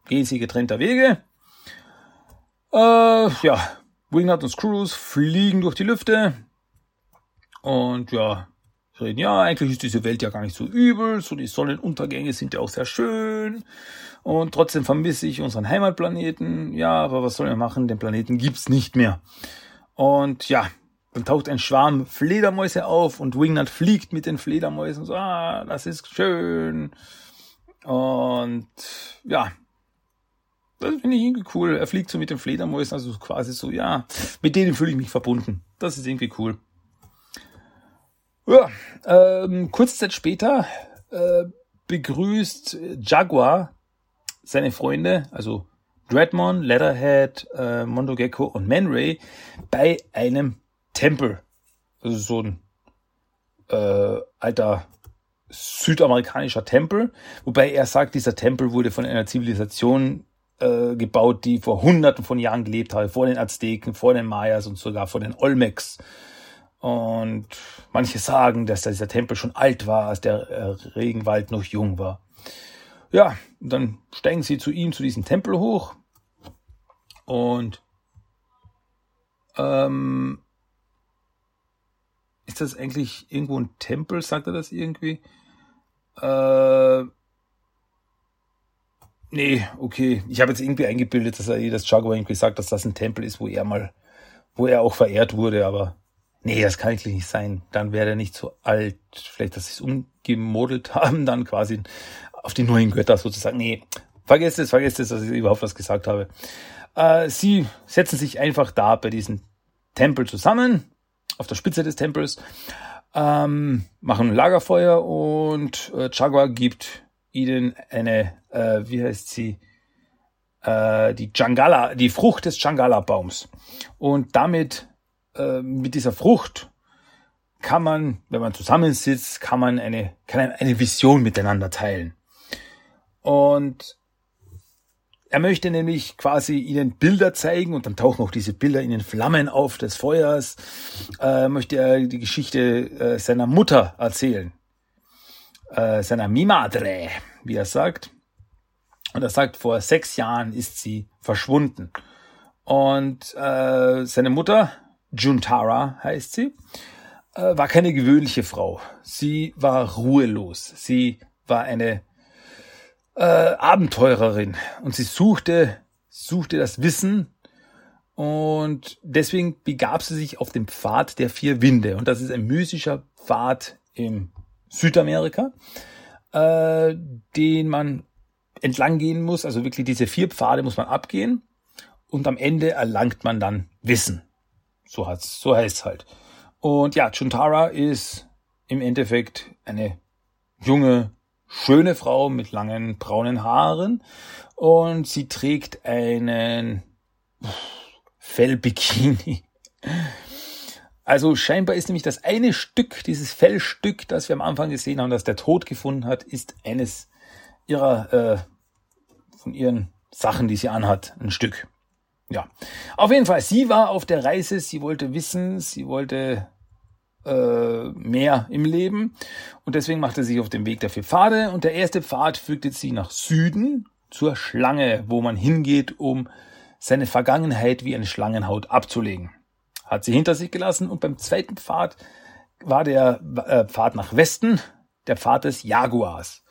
gehen sie getrennter Wege. Äh, ja, Wingnut und Screws fliegen durch die Lüfte. Und ja, reden, ja, eigentlich ist diese Welt ja gar nicht so übel. So die Sonnenuntergänge sind ja auch sehr schön. Und trotzdem vermisse ich unseren Heimatplaneten. Ja, aber was soll wir machen? Den Planeten gibt's nicht mehr. Und ja, dann taucht ein Schwarm Fledermäuse auf und Wingnut fliegt mit den Fledermäusen. So, ah, das ist schön. Und ja, das finde ich irgendwie cool. Er fliegt so mit den Fledermäusen, also quasi so, ja, mit denen fühle ich mich verbunden. Das ist irgendwie cool. Ja, ähm, kurze Zeit später äh, begrüßt Jaguar seine Freunde, also Dreadmon, Leatherhead, äh, Mondogecko und Manray bei einem Tempel. Also so ein äh, alter südamerikanischer Tempel, wobei er sagt, dieser Tempel wurde von einer Zivilisation äh, gebaut, die vor hunderten von Jahren gelebt hat, vor den Azteken, vor den Mayas und sogar vor den Olmecs. Und manche sagen, dass dieser Tempel schon alt war, als der äh, Regenwald noch jung war. Ja, dann steigen sie zu ihm, zu diesem Tempel hoch. Und ähm, ist das eigentlich irgendwo ein Tempel? Sagt er das irgendwie? Äh, nee, okay. Ich habe jetzt irgendwie eingebildet, dass er das Jaguar irgendwie sagt, dass das ein Tempel ist, wo er mal, wo er auch verehrt wurde, aber nee, das kann eigentlich nicht sein. Dann wäre er nicht so alt. Vielleicht, dass sie es umgemodelt haben, dann quasi auf die neuen Götter sozusagen. Nee, vergesst es, vergesst es, dass ich überhaupt was gesagt habe. Äh, sie setzen sich einfach da bei diesem Tempel zusammen, auf der Spitze des Tempels, ähm, machen Lagerfeuer und äh, Jaguar gibt ihnen eine, äh, wie heißt sie, äh, die Jangala, die Frucht des Jangala-Baums. Und damit, äh, mit dieser Frucht, kann man, wenn man zusammensitzt, kann man eine, kann eine Vision miteinander teilen. Und er möchte nämlich quasi ihnen Bilder zeigen und dann tauchen auch diese Bilder in den Flammen auf des Feuers. Äh, möchte er die Geschichte äh, seiner Mutter erzählen. Äh, seiner Mi Madre, wie er sagt. Und er sagt, vor sechs Jahren ist sie verschwunden. Und äh, seine Mutter, Juntara heißt sie, äh, war keine gewöhnliche Frau. Sie war ruhelos. Sie war eine äh, Abenteurerin und sie suchte, suchte das Wissen und deswegen begab sie sich auf den Pfad der vier Winde und das ist ein mystischer Pfad im Südamerika, äh, den man entlang gehen muss. Also wirklich diese vier Pfade muss man abgehen und am Ende erlangt man dann Wissen. So hat's, so heißt halt. Und ja, Chuntara ist im Endeffekt eine junge, schöne Frau mit langen braunen Haaren und sie trägt einen Fellbikini. Also scheinbar ist nämlich das eine Stück, dieses Fellstück, das wir am Anfang gesehen haben, das der Tod gefunden hat, ist eines ihrer äh, von ihren Sachen, die sie anhat, ein Stück. Ja, auf jeden Fall. Sie war auf der Reise. Sie wollte wissen, sie wollte äh, mehr im Leben und deswegen machte sie sich auf den Weg der vier Pfade. Und der erste Pfad führte sie nach Süden zur Schlange, wo man hingeht, um seine Vergangenheit wie eine Schlangenhaut abzulegen hat sie hinter sich gelassen. Und beim zweiten Pfad war der äh, Pfad nach Westen, der Pfad des Jaguars,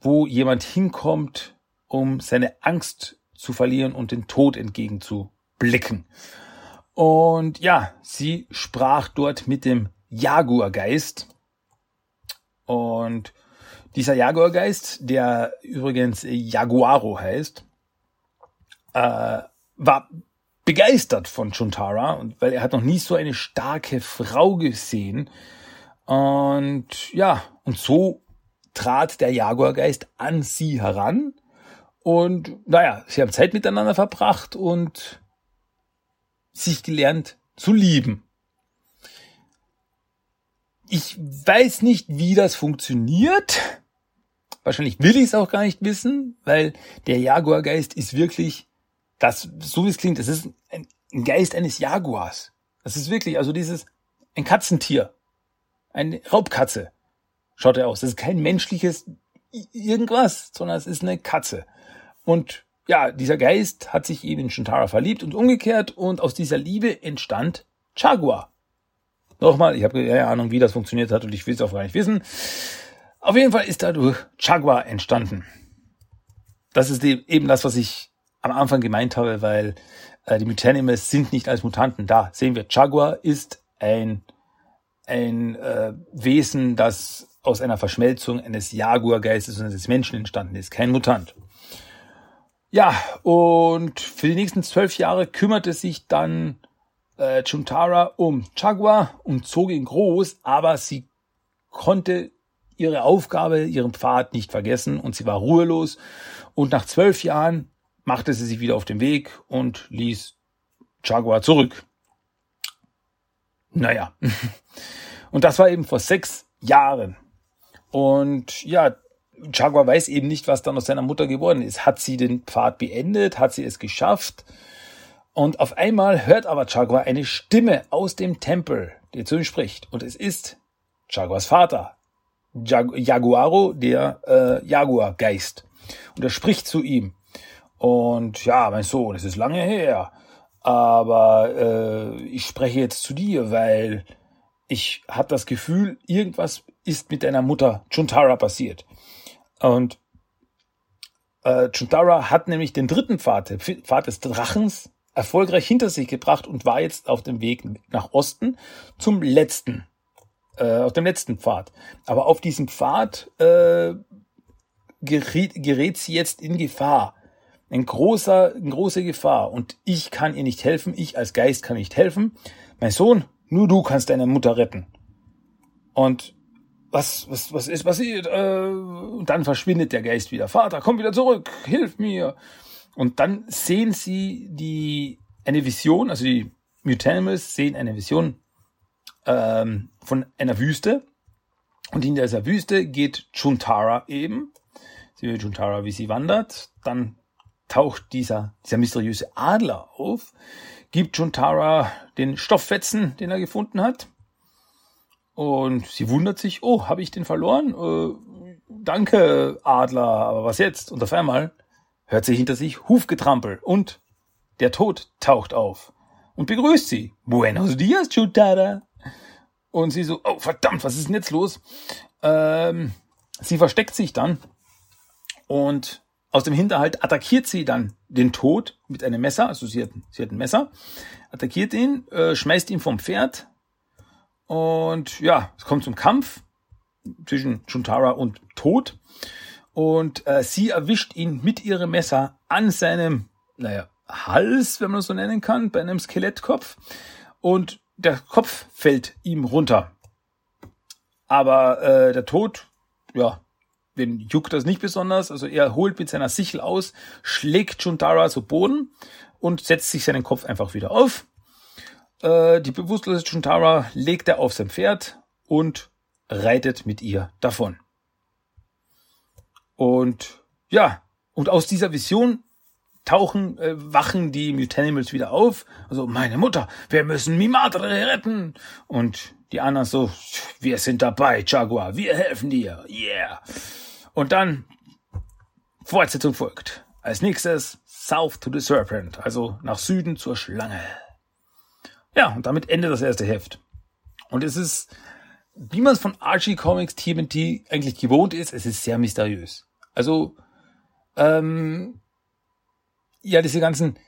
wo jemand hinkommt, um seine Angst zu verlieren und den Tod entgegenzublicken. Und ja, sie sprach dort mit dem Jaguargeist. Und dieser Jaguargeist, der übrigens Jaguaro heißt, äh, war begeistert von Chuntara, weil er hat noch nie so eine starke Frau gesehen. Und ja, und so trat der Jaguargeist an sie heran. Und naja, sie haben Zeit miteinander verbracht und sich gelernt zu lieben. Ich weiß nicht, wie das funktioniert. Wahrscheinlich will ich es auch gar nicht wissen, weil der Jaguargeist ist wirklich das, so wie es klingt, es ist ein, Geist eines Jaguars. Das ist wirklich, also dieses, ein Katzentier. Eine Raubkatze. Schaut er aus. Das ist kein menschliches irgendwas, sondern es ist eine Katze. Und ja, dieser Geist hat sich eben in Shintara verliebt und umgekehrt und aus dieser Liebe entstand Jaguar. Nochmal, ich habe keine Ahnung, wie das funktioniert hat und ich will es auch gar nicht wissen. Auf jeden Fall ist dadurch Jaguar entstanden. Das ist eben das, was ich am Anfang gemeint habe, weil äh, die Mutanimals sind nicht als Mutanten da. Sehen wir, Jaguar ist ein, ein äh, Wesen, das aus einer Verschmelzung eines Jaguargeistes und eines Menschen entstanden ist, kein Mutant. Ja, und für die nächsten zwölf Jahre kümmerte sich dann äh, Chuntara um Jaguar und zog ihn groß, aber sie konnte ihre Aufgabe, ihren Pfad nicht vergessen und sie war ruhelos. Und nach zwölf Jahren machte sie sich wieder auf den Weg und ließ Jaguar zurück. Naja. Und das war eben vor sechs Jahren. Und ja, Jaguar weiß eben nicht, was dann aus seiner Mutter geworden ist. Hat sie den Pfad beendet? Hat sie es geschafft? Und auf einmal hört aber Jaguar eine Stimme aus dem Tempel, die zu ihm spricht. Und es ist Jaguars Vater, Jag Jaguaro, der äh, Jaguar-Geist. Und er spricht zu ihm. Und ja, mein Sohn, es ist lange her, aber äh, ich spreche jetzt zu dir, weil ich habe das Gefühl, irgendwas ist mit deiner Mutter Chuntara passiert. Und Äh, Chuntara hat nämlich den dritten Pfad, Pfad des Drachens, erfolgreich hinter sich gebracht und war jetzt auf dem Weg nach Osten zum letzten, äh, auf dem letzten Pfad. Aber auf diesem Pfad äh, gerät, gerät sie jetzt in Gefahr. Ein großer, eine große Gefahr. Und ich kann ihr nicht helfen. Ich als Geist kann nicht helfen. Mein Sohn, nur du kannst deine Mutter retten. Und was, was, was ist passiert? Äh, und dann verschwindet der Geist wieder. Vater, komm wieder zurück, hilf mir. Und dann sehen sie die, eine Vision, also die Mutanimals sehen eine Vision ähm, von einer Wüste. Und in dieser Wüste geht Chuntara eben. Sie will Chuntara, wie sie wandert. Dann taucht dieser, dieser mysteriöse Adler auf, gibt Chuntara den Stofffetzen, den er gefunden hat. Und sie wundert sich, oh, habe ich den verloren? Äh, danke, Adler, aber was jetzt? Und auf einmal hört sie hinter sich Hufgetrampel und der Tod taucht auf und begrüßt sie. Buenos dias, Chuntara. Und sie so, oh verdammt, was ist denn jetzt los? Ähm, sie versteckt sich dann und aus dem Hinterhalt attackiert sie dann den Tod mit einem Messer, also sie hat, sie hat ein Messer, attackiert ihn, äh, schmeißt ihn vom Pferd und ja, es kommt zum Kampf zwischen Chuntara und Tod und äh, sie erwischt ihn mit ihrem Messer an seinem, naja, Hals, wenn man das so nennen kann, bei einem Skelettkopf und der Kopf fällt ihm runter. Aber äh, der Tod, ja, den juckt das nicht besonders. Also er holt mit seiner Sichel aus, schlägt Chuntara zu Boden und setzt sich seinen Kopf einfach wieder auf. Äh, die bewusstlose Chuntara legt er auf sein Pferd und reitet mit ihr davon. Und ja, und aus dieser Vision tauchen, äh, wachen die Mutanimals wieder auf. Also, meine Mutter, wir müssen Mimadre retten. Und die anderen so, wir sind dabei, Jaguar, wir helfen dir, yeah. Und dann Fortsetzung folgt. Als nächstes South to the Serpent, also nach Süden zur Schlange. Ja, und damit endet das erste Heft. Und es ist, wie man es von Archie Comics TMT eigentlich gewohnt ist, es ist sehr mysteriös. Also, ähm, ja, diese ganzen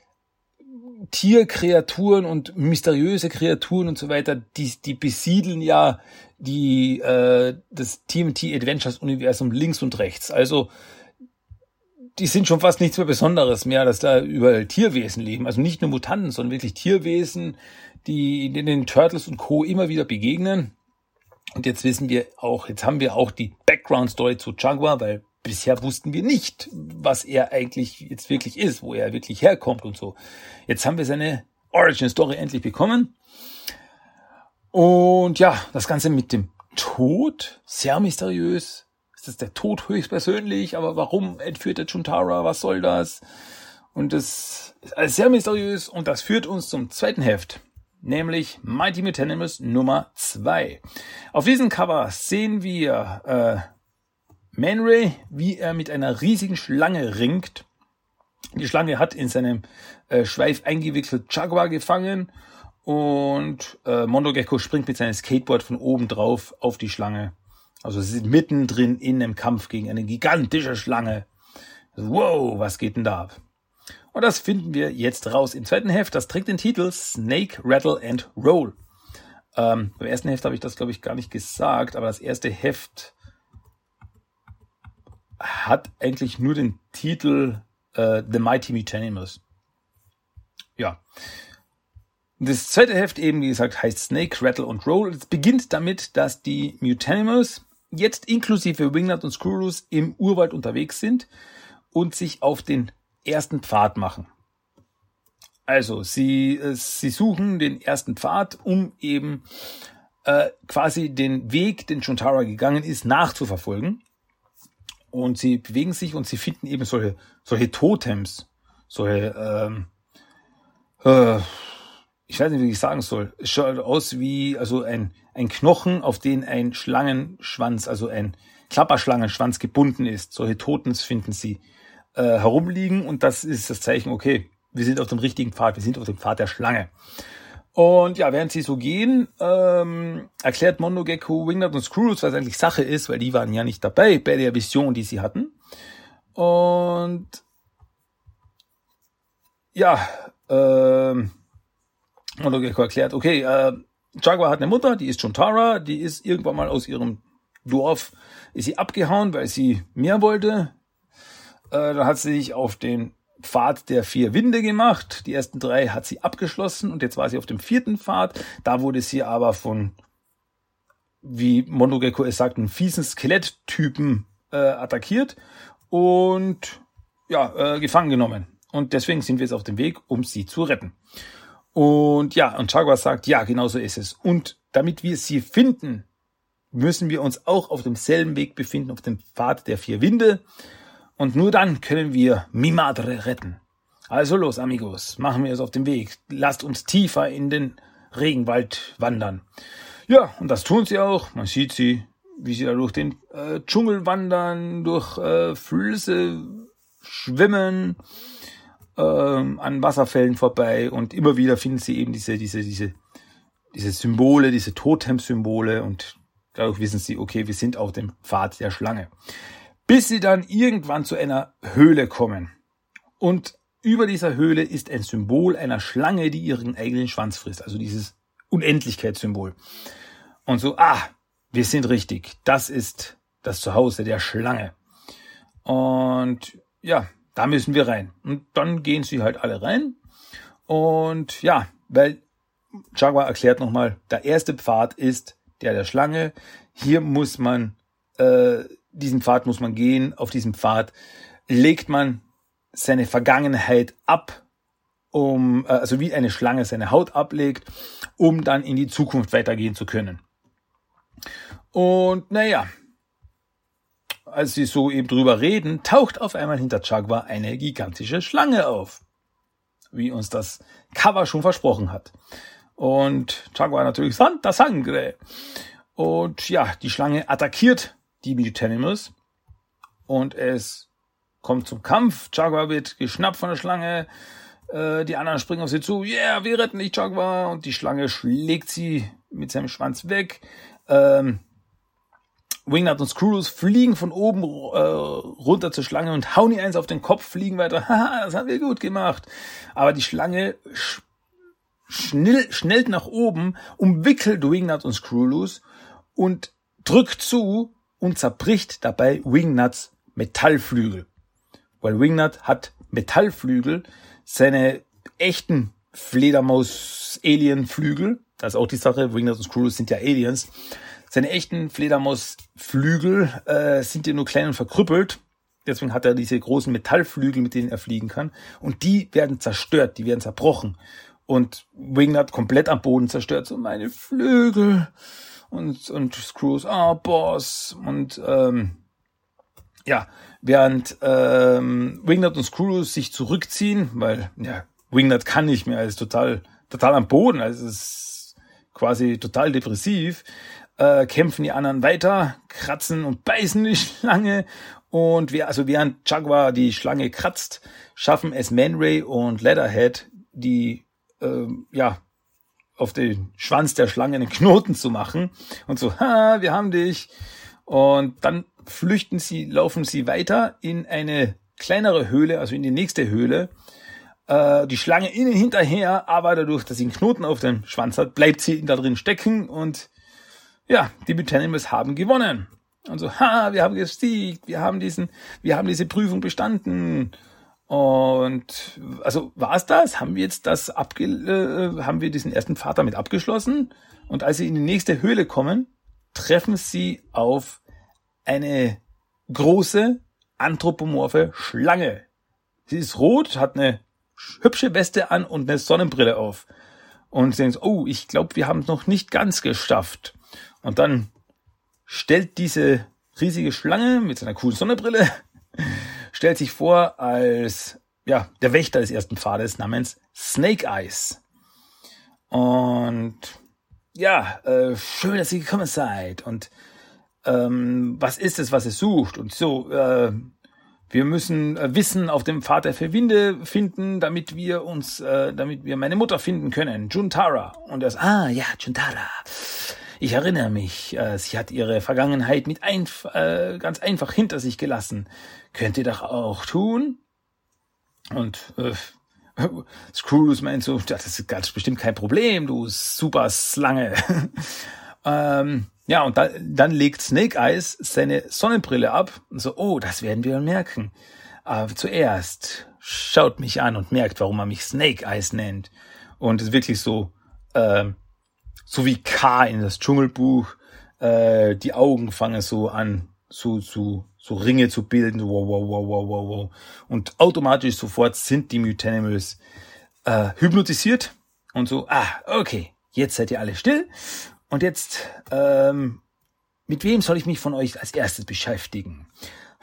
Tierkreaturen und mysteriöse Kreaturen und so weiter, die, die besiedeln ja die äh, das TMT Adventures Universum links und rechts. Also die sind schon fast nichts mehr Besonderes mehr, dass da überall Tierwesen leben. Also nicht nur Mutanten, sondern wirklich Tierwesen, die in den Turtles und Co. immer wieder begegnen. Und jetzt wissen wir auch, jetzt haben wir auch die Background Story zu Jaguar, weil bisher wussten wir nicht, was er eigentlich jetzt wirklich ist, wo er wirklich herkommt und so. Jetzt haben wir seine Origin Story endlich bekommen. Und ja, das Ganze mit dem Tod, sehr mysteriös. Ist das der Tod höchstpersönlich? Aber warum entführt er Chuntara? Was soll das? Und das ist alles sehr mysteriös und das führt uns zum zweiten Heft, nämlich Mighty Mutanimals Nummer 2. Auf diesem Cover sehen wir äh, man Ray, wie er mit einer riesigen Schlange ringt. Die Schlange hat in seinem äh, Schweif eingewickelt Jaguar gefangen und äh, Mondo Gecko springt mit seinem Skateboard von oben drauf auf die Schlange. Also sie sind mittendrin in einem Kampf gegen eine gigantische Schlange. Wow, was geht denn da ab? Und das finden wir jetzt raus im zweiten Heft. Das trägt den Titel Snake, Rattle and Roll. Ähm, beim ersten Heft habe ich das, glaube ich, gar nicht gesagt, aber das erste Heft hat eigentlich nur den Titel äh, The Mighty Mutanimals. Ja. Das zweite Heft eben, wie gesagt, heißt Snake, Rattle und Roll. Es beginnt damit, dass die Mutanimals jetzt inklusive Wingnut und Screwloose im Urwald unterwegs sind und sich auf den ersten Pfad machen. Also, sie, äh, sie suchen den ersten Pfad, um eben äh, quasi den Weg, den Chuntara gegangen ist, nachzuverfolgen und sie bewegen sich und sie finden eben solche, solche Totems, solche, ähm, äh, ich weiß nicht, wie ich sagen soll. Es schaut aus wie also ein, ein Knochen, auf den ein Schlangenschwanz, also ein Klapperschlangenschwanz gebunden ist. Solche Totems finden sie äh, herumliegen und das ist das Zeichen, okay, wir sind auf dem richtigen Pfad, wir sind auf dem Pfad der Schlange. Und ja, während sie so gehen, ähm, erklärt Mondo Gecko Wingnut und Screws, was eigentlich Sache ist, weil die waren ja nicht dabei bei der Vision, die sie hatten. Und ja, ähm, Monogeko erklärt, okay, äh, Jaguar hat eine Mutter, die ist Chuntara, die ist irgendwann mal aus ihrem Dorf, ist sie abgehauen, weil sie mehr wollte. Äh, dann hat sie sich auf den Pfad der vier Winde gemacht. Die ersten drei hat sie abgeschlossen und jetzt war sie auf dem vierten Pfad. Da wurde sie aber von, wie Monogeko es sagt, einem fiesen Skeletttypen äh, attackiert und ja, äh, gefangen genommen. Und deswegen sind wir jetzt auf dem Weg, um sie zu retten. Und ja, und Jaguar sagt, ja, genau so ist es. Und damit wir sie finden, müssen wir uns auch auf demselben Weg befinden, auf dem Pfad der vier Winde. Und nur dann können wir Mi Madre retten. Also los, amigos, machen wir es auf dem Weg. Lasst uns tiefer in den Regenwald wandern. Ja, und das tun sie auch. Man sieht sie, wie sie da durch den äh, Dschungel wandern, durch äh, Flüsse schwimmen, ähm, an Wasserfällen vorbei und immer wieder finden sie eben diese, diese, diese, diese Symbole, diese Totem-Symbole und dadurch wissen sie, okay, wir sind auf dem Pfad der Schlange. Bis sie dann irgendwann zu einer Höhle kommen. Und über dieser Höhle ist ein Symbol einer Schlange, die ihren eigenen Schwanz frisst. Also dieses Unendlichkeitssymbol. Und so, ah, wir sind richtig. Das ist das Zuhause der Schlange. Und ja, da müssen wir rein. Und dann gehen sie halt alle rein. Und ja, weil Jaguar erklärt nochmal, der erste Pfad ist der der Schlange. Hier muss man, äh, diesen Pfad muss man gehen. Auf diesem Pfad legt man seine Vergangenheit ab, um, äh, also wie eine Schlange seine Haut ablegt, um dann in die Zukunft weitergehen zu können. Und naja, als sie so eben drüber reden, taucht auf einmal hinter Jaguar eine gigantische Schlange auf. Wie uns das Cover schon versprochen hat. Und Jaguar natürlich Santa Sangre. Und ja, die Schlange attackiert die Mutanimals. Und es kommt zum Kampf. Jaguar wird geschnappt von der Schlange. Äh, die anderen springen auf sie zu. Yeah, wir retten dich, Jaguar. Und die Schlange schlägt sie mit seinem Schwanz weg. Ähm, Wingnut und Screws fliegen von oben äh, runter zur Schlange und hauen ihr eins auf den Kopf, fliegen weiter. Haha, das haben wir gut gemacht. Aber die Schlange schnell, schnellt nach oben, umwickelt Wingnut und Screwloose und drückt zu und zerbricht dabei Wingnuts Metallflügel. Weil Wingnut hat Metallflügel, seine echten Fledermaus-Alien-Flügel, das ist auch die Sache, Wingnut und Screwloose sind ja Aliens, seine echten Fledermausflügel äh, sind ja nur klein und verkrüppelt. Deswegen hat er diese großen Metallflügel, mit denen er fliegen kann. Und die werden zerstört, die werden zerbrochen. Und Wingnut komplett am Boden zerstört. So meine Flügel. Und, und Screws, ah, Boss. Und ähm, ja, während ähm, Wingnut und Screws sich zurückziehen, weil ja, Wingnut kann nicht mehr, er ist total, total am Boden, also ist quasi total depressiv, äh, kämpfen die anderen weiter, kratzen und beißen die Schlange. Und wir, also während Jaguar die Schlange kratzt, schaffen es Man Ray und Leatherhead, die äh, ja auf den Schwanz der Schlange einen Knoten zu machen und so, ha, wir haben dich. Und dann flüchten sie, laufen sie weiter in eine kleinere Höhle, also in die nächste Höhle. Äh, die Schlange ihnen hinterher, aber dadurch, dass sie einen Knoten auf dem Schwanz hat, bleibt sie da drin stecken und ja, die Britannians haben gewonnen. Und so, ha, wir haben gesiegt, wir haben diesen, wir haben diese Prüfung bestanden. Und also war es das? Haben wir jetzt das abge, äh, haben wir diesen ersten Pfad damit abgeschlossen? Und als sie in die nächste Höhle kommen, treffen sie auf eine große anthropomorphe Schlange. Sie ist rot, hat eine hübsche Weste an und eine Sonnenbrille auf. Und sie denken, oh, ich glaube, wir haben es noch nicht ganz geschafft. Und dann stellt diese riesige Schlange mit seiner coolen Sonnenbrille, stellt sich vor als ja, der Wächter des ersten Pfades namens Snake Eyes. Und ja, äh, schön, dass ihr gekommen seid. Und ähm, was ist es, was es sucht? Und so, äh, wir müssen äh, Wissen auf dem Pfad der Verwinde finden, damit wir uns, äh, damit wir meine Mutter finden können, Juntara. Und er ist, ah ja, Juntara. Ich erinnere mich, äh, sie hat ihre Vergangenheit mit einf äh, ganz einfach hinter sich gelassen. Könnt ihr doch auch tun? Und äh, Screwloose meint so, das ist ganz bestimmt kein Problem, du super Slange. ähm, ja, und dann, dann legt Snake Eyes seine Sonnenbrille ab und so, oh, das werden wir merken. Aber zuerst schaut mich an und merkt, warum er mich Snake Eyes nennt. Und ist wirklich so, äh, so wie K in das Dschungelbuch, äh, die Augen fangen so an, so, so, so Ringe zu bilden, wow, wow, wow, wow, wow, wow. Und automatisch sofort sind die Mutanimals äh, hypnotisiert und so, ah, okay, jetzt seid ihr alle still. Und jetzt, ähm, mit wem soll ich mich von euch als erstes beschäftigen?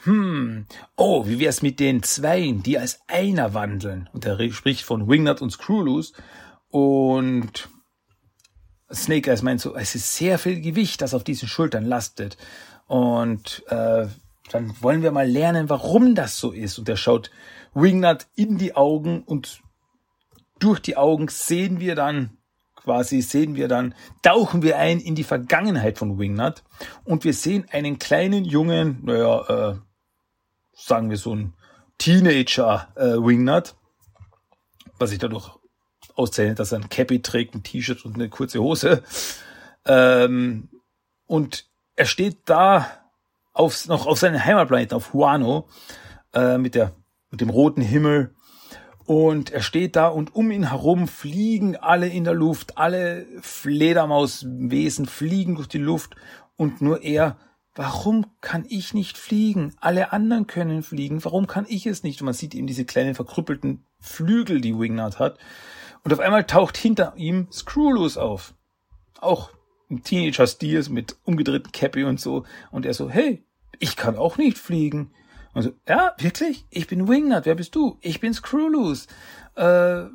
Hm, oh, wie wär's mit den Zweien, die als einer wandeln? Und er spricht von Wingnut und Screwloose. Und Snake Eyes meint so, es ist sehr viel Gewicht, das auf diesen Schultern lastet. Und äh, dann wollen wir mal lernen, warum das so ist. Und er schaut Wingnut in die Augen und durch die Augen sehen wir dann quasi sehen wir dann, tauchen wir ein in die Vergangenheit von Wingnut und wir sehen einen kleinen Jungen, naja, äh, sagen wir so ein Teenager äh, Wingnut, was sich dadurch auszeichnet, dass er ein Cappy trägt, ein T-Shirt und eine kurze Hose. Ähm, und er steht da auf, noch auf seinem Heimatplaneten, auf Huano, äh, mit, der, mit dem roten Himmel. Und er steht da und um ihn herum fliegen alle in der Luft, alle Fledermauswesen fliegen durch die Luft und nur er warum kann ich nicht fliegen? Alle anderen können fliegen, warum kann ich es nicht? Und man sieht eben diese kleinen verkrüppelten Flügel, die Wingnut hat. Und auf einmal taucht hinter ihm Screwloose auf. Auch im Teenager-Stil, mit umgedrehten Cappy und so. Und er so, hey, ich kann auch nicht fliegen. Und so, ja, wirklich? Ich bin Wingnut, wer bist du? Ich bin Screwloose. Äh,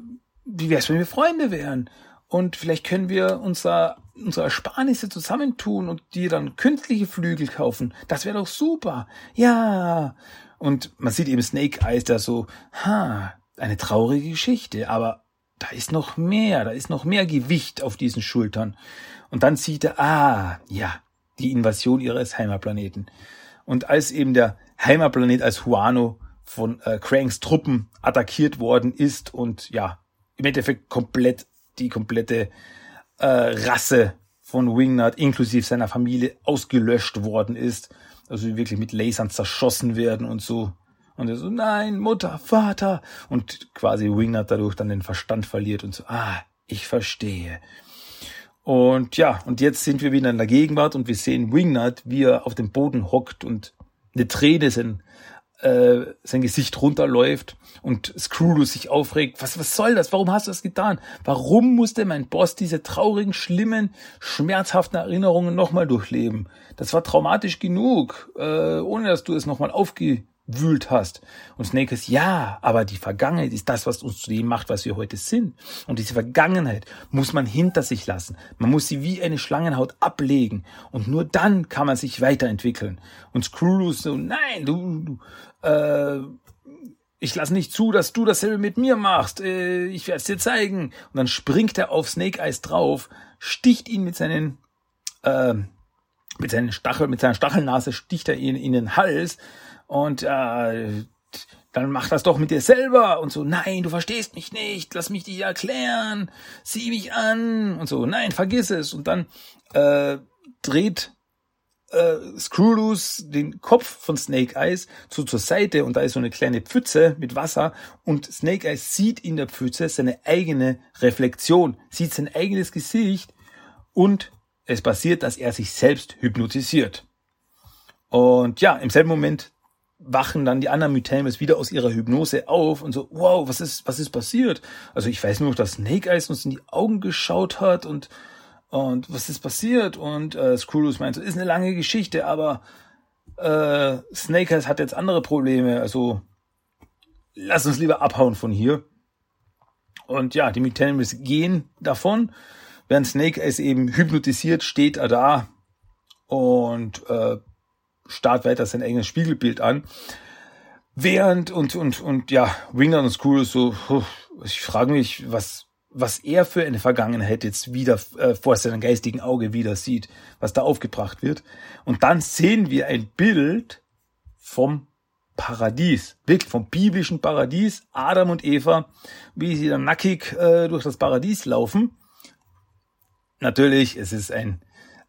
wie wär's, wenn wir Freunde wären? Und vielleicht können wir unser unsere Ersparnisse zusammentun und dir dann künstliche Flügel kaufen. Das wäre doch super. Ja. Und man sieht eben Snake Eyes da so, ha, eine traurige Geschichte, aber da ist noch mehr, da ist noch mehr Gewicht auf diesen Schultern. Und dann sieht er, ah, ja, die Invasion ihres Heimatplaneten. Und als eben der Heimatplanet als Huano von äh, Cranks Truppen attackiert worden ist und ja, im Endeffekt komplett die komplette äh, Rasse von Wingnut inklusive seiner Familie ausgelöscht worden ist. Also wirklich mit Lasern zerschossen werden und so. Und er so, nein, Mutter, Vater. Und quasi Wingnut dadurch dann den Verstand verliert und so, ah, ich verstehe. Und ja, und jetzt sind wir wieder in der Gegenwart und wir sehen Wingnut, wie er auf dem Boden hockt und eine Träne sind äh, sein Gesicht runterläuft und Screwloose sich aufregt. Was, was soll das? Warum hast du das getan? Warum musste mein Boss diese traurigen, schlimmen, schmerzhaften Erinnerungen nochmal durchleben? Das war traumatisch genug, äh, ohne dass du es nochmal aufge wühlt hast. Und Snake ist, ja, aber die Vergangenheit ist das, was uns zu dem macht, was wir heute sind. Und diese Vergangenheit muss man hinter sich lassen. Man muss sie wie eine Schlangenhaut ablegen. Und nur dann kann man sich weiterentwickeln. Und Screwloose so, nein, du, äh, ich lasse nicht zu, dass du dasselbe mit mir machst. Äh, ich werde es dir zeigen. Und dann springt er auf Snake Eyes drauf, sticht ihn mit seinen, äh, mit seinen Stachel, mit seiner Stachelnase sticht er ihn in den Hals und äh, dann mach das doch mit dir selber. Und so, nein, du verstehst mich nicht, lass mich dir erklären, sieh mich an. Und so, nein, vergiss es. Und dann äh, dreht äh, Screwloose den Kopf von Snake Eyes so zur Seite. Und da ist so eine kleine Pfütze mit Wasser. Und Snake Eyes sieht in der Pfütze seine eigene Reflexion, sieht sein eigenes Gesicht. Und es passiert, dass er sich selbst hypnotisiert. Und ja, im selben Moment wachen dann die anderen Mutanimals wieder aus ihrer Hypnose auf und so, wow, was ist, was ist passiert? Also ich weiß nur, dass Snake Eyes uns in die Augen geschaut hat und, und was ist passiert? Und äh, Screwloose meint, so, ist eine lange Geschichte, aber äh, Snake Eyes hat jetzt andere Probleme, also lass uns lieber abhauen von hier. Und ja, die Mutanimals gehen davon, während Snake Eyes eben hypnotisiert steht er da und äh, starrt weiter sein eigenes Spiegelbild an. Während und, und, und ja, Winger und Screw so, ich frage mich, was, was er für eine Vergangenheit jetzt wieder äh, vor seinem geistigen Auge wieder sieht, was da aufgebracht wird. Und dann sehen wir ein Bild vom Paradies, wirklich vom biblischen Paradies, Adam und Eva, wie sie dann nackig äh, durch das Paradies laufen. Natürlich, es ist ein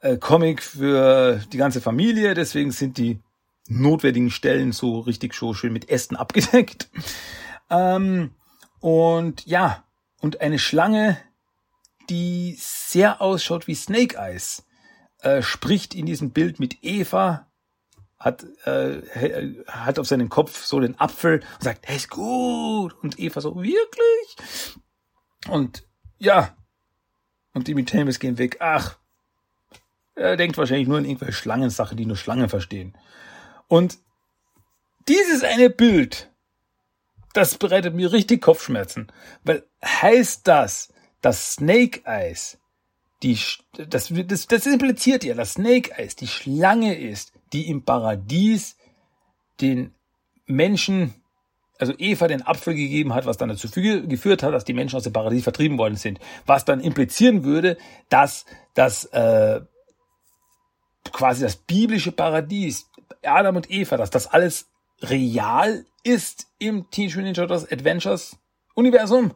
äh, Comic für die ganze Familie, deswegen sind die notwendigen Stellen so richtig so schön mit Ästen abgedeckt. Ähm, und ja, und eine Schlange, die sehr ausschaut wie Snake Eyes, äh, spricht in diesem Bild mit Eva, hat, äh, hat auf seinen Kopf so den Apfel und sagt, hey, ist gut. Und Eva so, wirklich? Und ja, und die Metames gehen weg. Ach, er denkt wahrscheinlich nur an irgendwelche Schlangensachen, die nur Schlangen verstehen. Und dieses eine Bild das bereitet mir richtig Kopfschmerzen. Weil heißt das, dass Snake Eyes, die, das, das, das impliziert ja, dass Snake Eyes die Schlange ist, die im Paradies den Menschen, also Eva den Apfel gegeben hat, was dann dazu geführt hat, dass die Menschen aus dem Paradies vertrieben worden sind. Was dann implizieren würde, dass das äh, quasi das biblische Paradies, Adam und Eva, dass das alles real ist im Teenage Mutant Ninja Adventures Universum.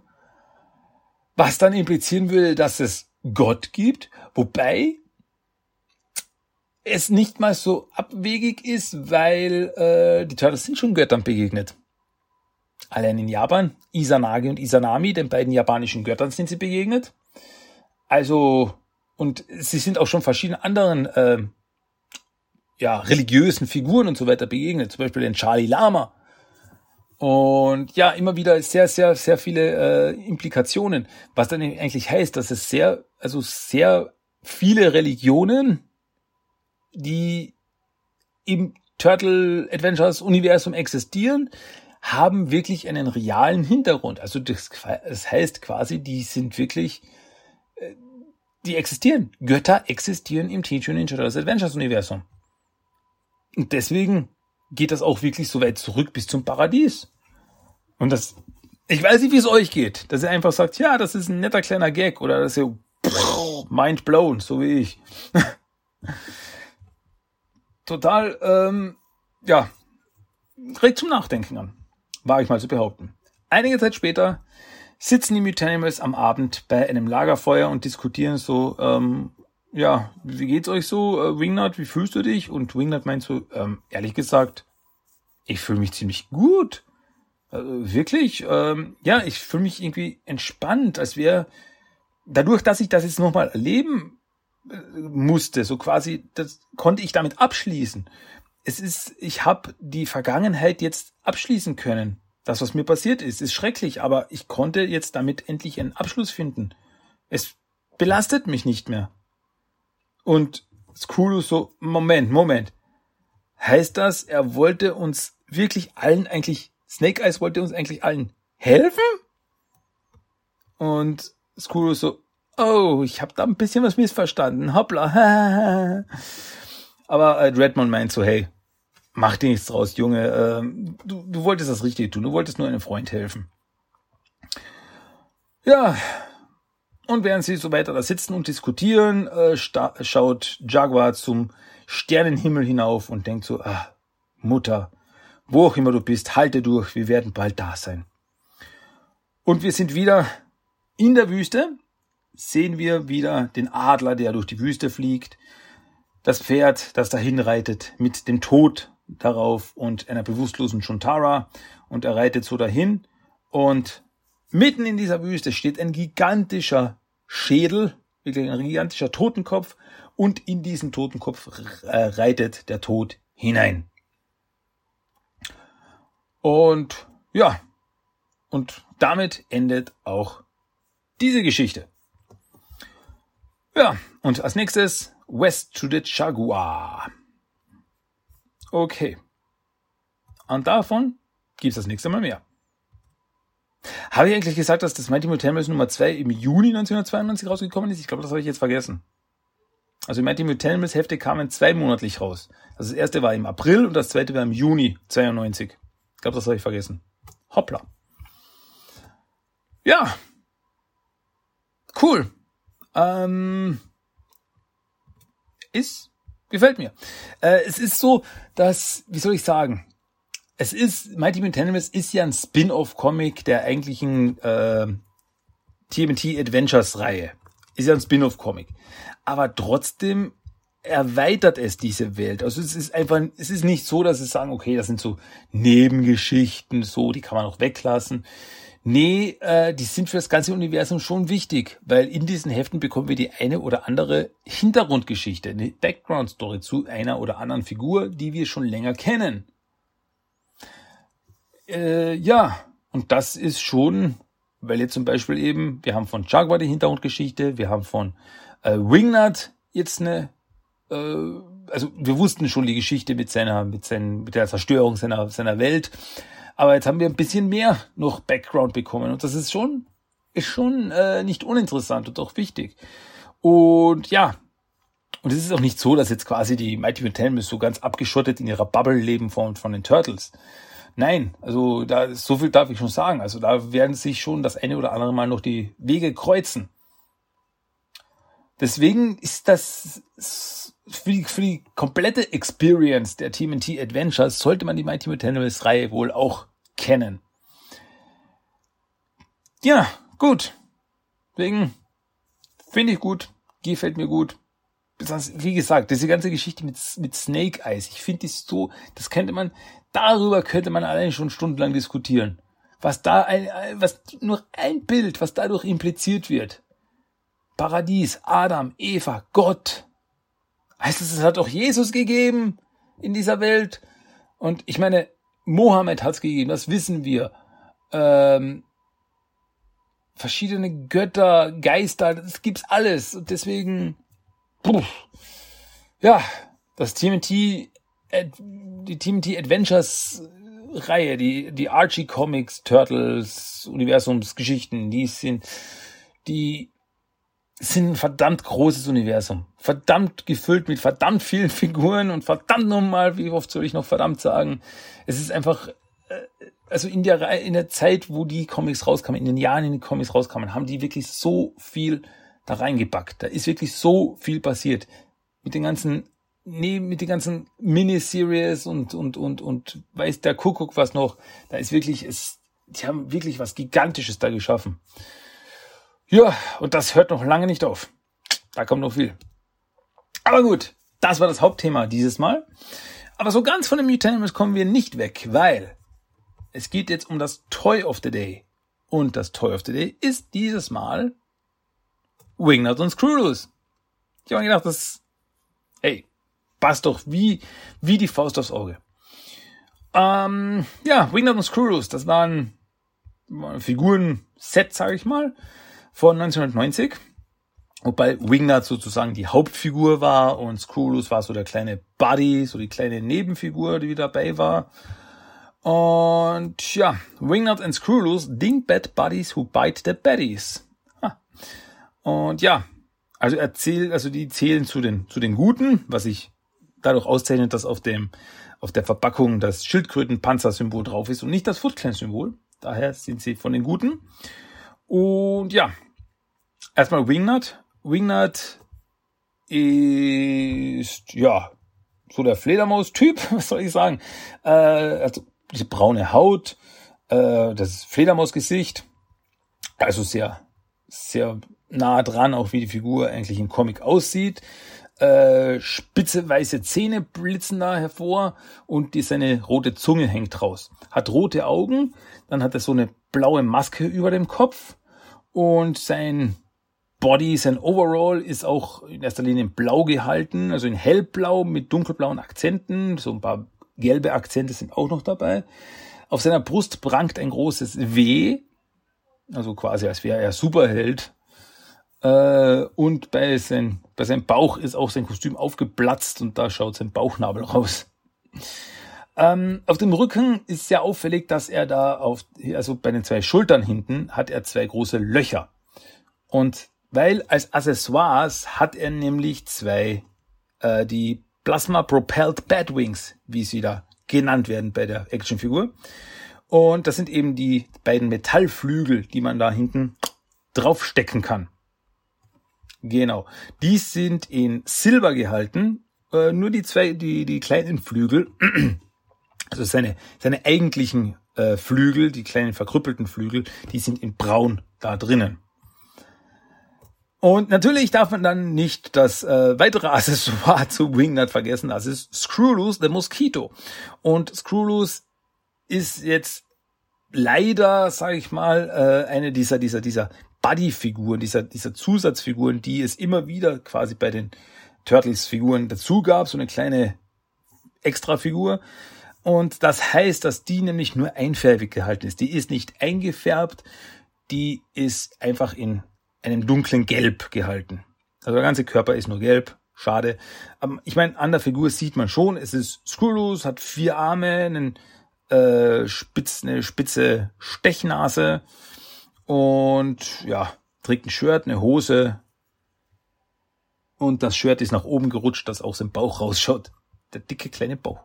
Was dann implizieren würde, dass es Gott gibt, wobei es nicht mal so abwegig ist, weil äh, die Turtles sind schon Göttern begegnet. Allein in Japan, Izanagi und Izanami, den beiden japanischen Göttern sind sie begegnet. Also, und sie sind auch schon verschiedenen anderen äh, ja, religiösen Figuren und so weiter begegnet, zum Beispiel den Charlie Lama. Und ja, immer wieder sehr, sehr, sehr viele äh, Implikationen, was dann eigentlich heißt, dass es sehr, also sehr viele Religionen, die im Turtle Adventures Universum existieren, haben wirklich einen realen Hintergrund. Also das, das heißt quasi, die sind wirklich, äh, die existieren. Götter existieren im Teenage Mutant Ninja Turtles Adventures Universum. Und deswegen geht das auch wirklich so weit zurück bis zum Paradies. Und das, ich weiß nicht, wie es euch geht, dass ihr einfach sagt, ja, das ist ein netter kleiner Gag oder dass ihr mind blown, so wie ich. Total, ähm, ja, regt zum Nachdenken an, war ich mal zu behaupten. Einige Zeit später sitzen die Mutanimals am Abend bei einem Lagerfeuer und diskutieren so, ähm, ja, wie geht's euch so, äh, Wingnut, wie fühlst du dich? Und Wingnut meint so, ähm, ehrlich gesagt, ich fühle mich ziemlich gut. Äh, wirklich, ähm, ja, ich fühle mich irgendwie entspannt, als wäre dadurch, dass ich das jetzt nochmal erleben äh, musste, so quasi, das konnte ich damit abschließen. Es ist, ich habe die Vergangenheit jetzt abschließen können. Das, was mir passiert ist, ist schrecklich, aber ich konnte jetzt damit endlich einen Abschluss finden. Es belastet mich nicht mehr. Und Skulu so, Moment, Moment. Heißt das, er wollte uns wirklich allen eigentlich, Snake Eyes wollte uns eigentlich allen helfen? Und Skulu so, oh, ich habe da ein bisschen was missverstanden, hoppla. Aber äh, Redmond meint so, hey, mach dir nichts draus, Junge. Äh, du, du wolltest das Richtige tun, du wolltest nur einem Freund helfen. Ja, und während sie so weiter da sitzen und diskutieren, äh, schaut Jaguar zum Sternenhimmel hinauf und denkt so, ah, Mutter, wo auch immer du bist, halte durch, wir werden bald da sein. Und wir sind wieder in der Wüste, sehen wir wieder den Adler, der durch die Wüste fliegt, das Pferd, das dahin reitet, mit dem Tod darauf und einer bewusstlosen Chuntara und er reitet so dahin und Mitten in dieser Wüste steht ein gigantischer Schädel, wirklich ein gigantischer Totenkopf und in diesen Totenkopf äh, reitet der Tod hinein. Und ja, und damit endet auch diese Geschichte. Ja, und als nächstes West to the Jaguar. Okay. Und davon gibt's das nächste Mal mehr. Habe ich eigentlich gesagt, dass das Mighty Mutantes Nummer 2 im Juni 1992 rausgekommen ist? Ich glaube, das habe ich jetzt vergessen. Also die Mighty Mutantes Hefte kamen zweimonatlich raus. Also das erste war im April und das zweite war im Juni 92. Ich glaube, das habe ich vergessen. Hoppla. Ja. cool. Ähm, ist, gefällt mir. Äh, es ist so, dass, wie soll ich sagen, es ist, Mighty Mutanimals ist ja ein Spin-off-Comic der eigentlichen äh, TMT Adventures-Reihe. Ist ja ein Spin-off-Comic. Aber trotzdem erweitert es diese Welt. Also es ist einfach, es ist nicht so, dass sie sagen, okay, das sind so Nebengeschichten, so, die kann man auch weglassen. Nee, äh, die sind für das ganze Universum schon wichtig, weil in diesen Heften bekommen wir die eine oder andere Hintergrundgeschichte, eine Background-Story zu einer oder anderen Figur, die wir schon länger kennen. Äh, ja, und das ist schon, weil jetzt zum Beispiel eben, wir haben von Jaguar die Hintergrundgeschichte, wir haben von äh, Wingnut jetzt eine äh, also wir wussten schon die Geschichte mit seiner, mit seinen, mit der Zerstörung seiner, seiner Welt. Aber jetzt haben wir ein bisschen mehr noch Background bekommen und das ist schon, ist schon äh, nicht uninteressant und auch wichtig. Und ja, und es ist auch nicht so, dass jetzt quasi die Mighty Mutant so ganz abgeschottet in ihrer Bubble leben von, von den Turtles. Nein, also da so viel darf ich schon sagen. Also da werden sich schon das eine oder andere Mal noch die Wege kreuzen. Deswegen ist das für die, für die komplette Experience der TMNT Adventures sollte man die Mighty Mutanimals Reihe wohl auch kennen. Ja, gut. Deswegen finde ich gut, gefällt mir gut. Wie gesagt, diese ganze Geschichte mit, mit Snake Eyes, ich finde die so, das könnte man, darüber könnte man allein schon stundenlang diskutieren. Was da ein, was nur ein Bild, was dadurch impliziert wird. Paradies, Adam, Eva, Gott, Heißt es, es hat auch Jesus gegeben in dieser Welt? Und ich meine, Mohammed hat es gegeben, das wissen wir. Ähm, verschiedene Götter, Geister, das gibt's alles. Und deswegen, puh, ja, das TMT, die TMT Adventures Reihe, die, die Archie Comics, Turtles, Universumsgeschichten, die sind, die sind ein verdammt großes Universum. Verdammt gefüllt mit verdammt vielen Figuren und verdammt nochmal, wie oft soll ich noch verdammt sagen? Es ist einfach, äh, also in der, in der Zeit, wo die Comics rauskamen, in den Jahren, in den Comics rauskamen, haben die wirklich so viel da reingepackt. Da ist wirklich so viel passiert. Mit den ganzen, nee, mit den ganzen Miniseries und, und, und, und weiß der Kuckuck was noch. Da ist wirklich, es, die haben wirklich was Gigantisches da geschaffen. Ja, und das hört noch lange nicht auf. Da kommt noch viel. Aber gut, das war das Hauptthema dieses Mal. Aber so ganz von den Mutanimals kommen wir nicht weg, weil es geht jetzt um das Toy of the Day. Und das Toy of the Day ist dieses Mal Wingnut und Screwloose. Ich habe mir gedacht, das, passt doch wie, wie die Faust aufs Auge. Ähm, ja, Wingnut und Screwloose, das waren, Figuren-Set, sage ich mal von 1990. Wobei Wingnut sozusagen die Hauptfigur war und Screwloose war so der kleine Buddy, so die kleine Nebenfigur, die dabei war. Und ja, Wingnut and Screwloose, Dingbat Buddies who bite the baddies. Ha. Und ja, also erzählt, also die zählen zu den, zu den Guten, was sich dadurch auszeichnet, dass auf dem, auf der Verpackung das Schildkrötenpanzer-Symbol drauf ist und nicht das Foot Clan-Symbol. Daher sind sie von den Guten. Und ja, erstmal Wingnut. Wingnut ist, ja, so der Fledermaus-Typ, was soll ich sagen? Äh, also diese braune Haut, äh, das Fledermausgesicht, also sehr, sehr nah dran, auch wie die Figur eigentlich im Comic aussieht. Äh, spitze weiße Zähne blitzen da hervor und die, seine rote Zunge hängt raus. Hat rote Augen, dann hat er so eine blaue Maske über dem Kopf und sein Body, sein Overall ist auch in erster Linie in blau gehalten, also in hellblau mit dunkelblauen Akzenten, so ein paar gelbe Akzente sind auch noch dabei. Auf seiner Brust prangt ein großes W, also quasi als wäre er Superheld. Äh, und bei, sein, bei seinem Bauch ist auch sein Kostüm aufgeplatzt und da schaut sein Bauchnabel raus. Ähm, auf dem Rücken ist sehr auffällig, dass er da auf, also bei den zwei Schultern hinten hat er zwei große Löcher. Und weil als Accessoires hat er nämlich zwei, äh, die Plasma Propelled Batwings, wie sie da genannt werden bei der Actionfigur. Und das sind eben die beiden Metallflügel, die man da hinten draufstecken kann. Genau. Die sind in Silber gehalten. Äh, nur die zwei, die, die kleinen Flügel, also seine, seine eigentlichen äh, Flügel, die kleinen verkrüppelten Flügel, die sind in Braun da drinnen. Und natürlich darf man dann nicht das äh, weitere Accessoire zu Wingnut vergessen, das ist Screwloose the Mosquito. Und Screwloose ist jetzt leider, sage ich mal, äh, eine dieser dieser dieser Buddy-Figuren, dieser dieser Zusatzfiguren, die es immer wieder quasi bei den Turtles-Figuren dazu gab, so eine kleine Extra-Figur. Und das heißt, dass die nämlich nur einfärbig gehalten ist. Die ist nicht eingefärbt, die ist einfach in einem dunklen Gelb gehalten. Also der ganze Körper ist nur gelb. Schade. Aber ich meine, an der Figur sieht man schon, es ist Screwloose, hat vier Arme, einen, äh, spitz, eine spitze Stechnase und ja, trägt ein Shirt, eine Hose und das Shirt ist nach oben gerutscht, dass aus dem Bauch rausschaut. Der dicke kleine Bauch.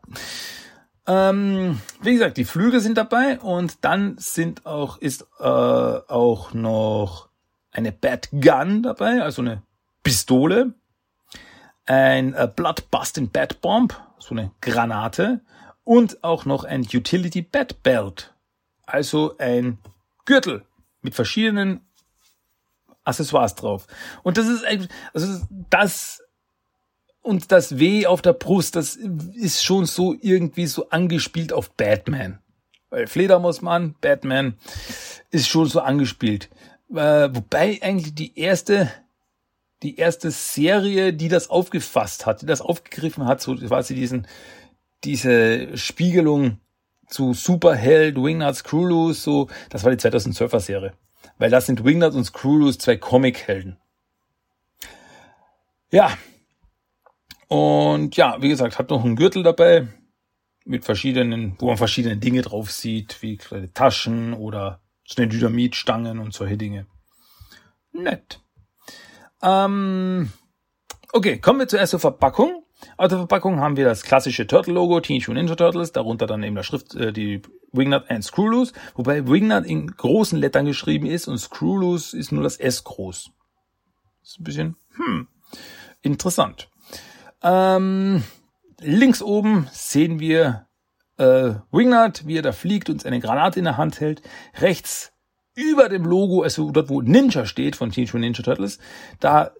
Ähm, wie gesagt, die Flügel sind dabei und dann sind auch ist äh, auch noch eine Bad Gun dabei, also eine Pistole, ein äh, Blood Busting Bad Bomb, so eine Granate und auch noch ein Utility Bad Belt, also ein Gürtel mit verschiedenen Accessoires drauf. Und das ist also das und das W auf der Brust, das ist schon so irgendwie so angespielt auf Batman. Weil Fledermausmann, Batman, ist schon so angespielt. Äh, wobei eigentlich die erste, die erste Serie, die das aufgefasst hat, die das aufgegriffen hat, so quasi diesen, diese Spiegelung zu Superheld, Wingnuts, Crewloose, so, das war die 2012er Serie. Weil das sind Wingnut und Screwloose zwei Comic-Helden. Ja, und ja, wie gesagt, hat noch einen Gürtel dabei mit verschiedenen, wo man verschiedene Dinge drauf sieht, wie kleine Taschen oder schnell Dynamitstangen und solche Dinge. Nett. Ähm, okay, kommen wir zuerst zur Verpackung. Auf der Verpackung haben wir das klassische Turtle-Logo, Teenage Mutant Ninja Turtles, darunter dann eben der Schrift, äh, die Wingnut and Screwloose, wobei Wingnut in großen Lettern geschrieben ist und Screwloose ist nur das S groß. Ist ein bisschen, hm, interessant. Ähm, links oben sehen wir äh, Wingnut, wie er da fliegt und eine Granate in der Hand hält. Rechts über dem Logo, also dort wo Ninja steht von Teenage Mutant Ninja Turtles, da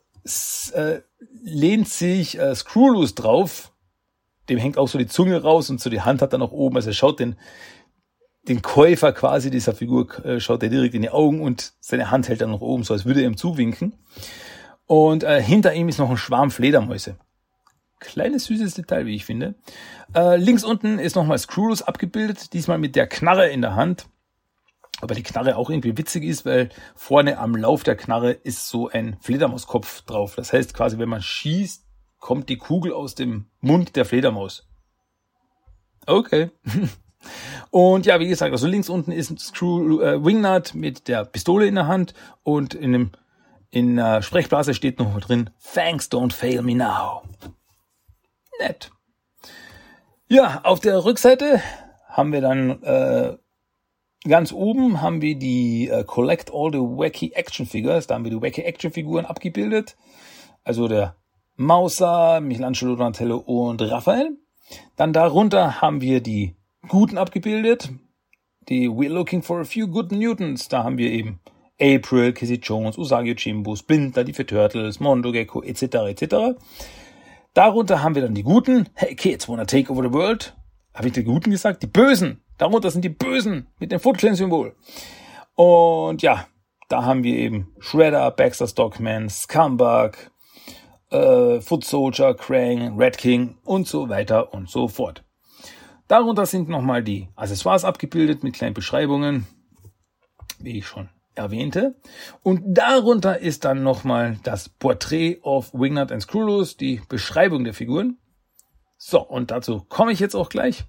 äh, lehnt sich äh, Screwloose drauf. Dem hängt auch so die Zunge raus und so die Hand hat er noch oben. Also er schaut den, den Käufer quasi dieser Figur, äh, schaut er direkt in die Augen und seine Hand hält er noch oben, so als würde er ihm zuwinken. Und äh, hinter ihm ist noch ein Schwarm Fledermäuse. Kleines süßes Detail, wie ich finde. Äh, links unten ist nochmal Screwloose abgebildet, diesmal mit der Knarre in der Hand. Aber die Knarre auch irgendwie witzig ist, weil vorne am Lauf der Knarre ist so ein Fledermauskopf drauf. Das heißt quasi, wenn man schießt, kommt die Kugel aus dem Mund der Fledermaus. Okay. Und ja, wie gesagt, also links unten ist ein Screw äh, Wingnut mit der Pistole in der Hand und in dem in der Sprechblase steht noch drin Thanks don't fail me now. Nett. Ja, auf der Rückseite haben wir dann äh, ganz oben haben wir die äh, Collect All the Wacky Action Figures. Da haben wir die Wacky Action Figuren abgebildet. Also der Mauser, Michelangelo, Donatello und Raphael. Dann darunter haben wir die Guten abgebildet. Die We're Looking for a Few Good Newtons. Da haben wir eben April, Kissy Jones, Usagi Chimbo, Splinter, die für Turtles, Mondo Gecko, etc. etc. Darunter haben wir dann die Guten. Hey Kids, wanna take over the world? Habe ich die Guten gesagt? Die Bösen. Darunter sind die Bösen mit dem Foot Symbol. Und ja, da haben wir eben Shredder, Baxter Stockman, Scumbag, äh, Foot Soldier, Krang, Red King und so weiter und so fort. Darunter sind nochmal die Accessoires abgebildet mit kleinen Beschreibungen, wie ich schon erwähnte. Und darunter ist dann nochmal das Porträt of Wingnut and Screwloose, die Beschreibung der Figuren. So, und dazu komme ich jetzt auch gleich.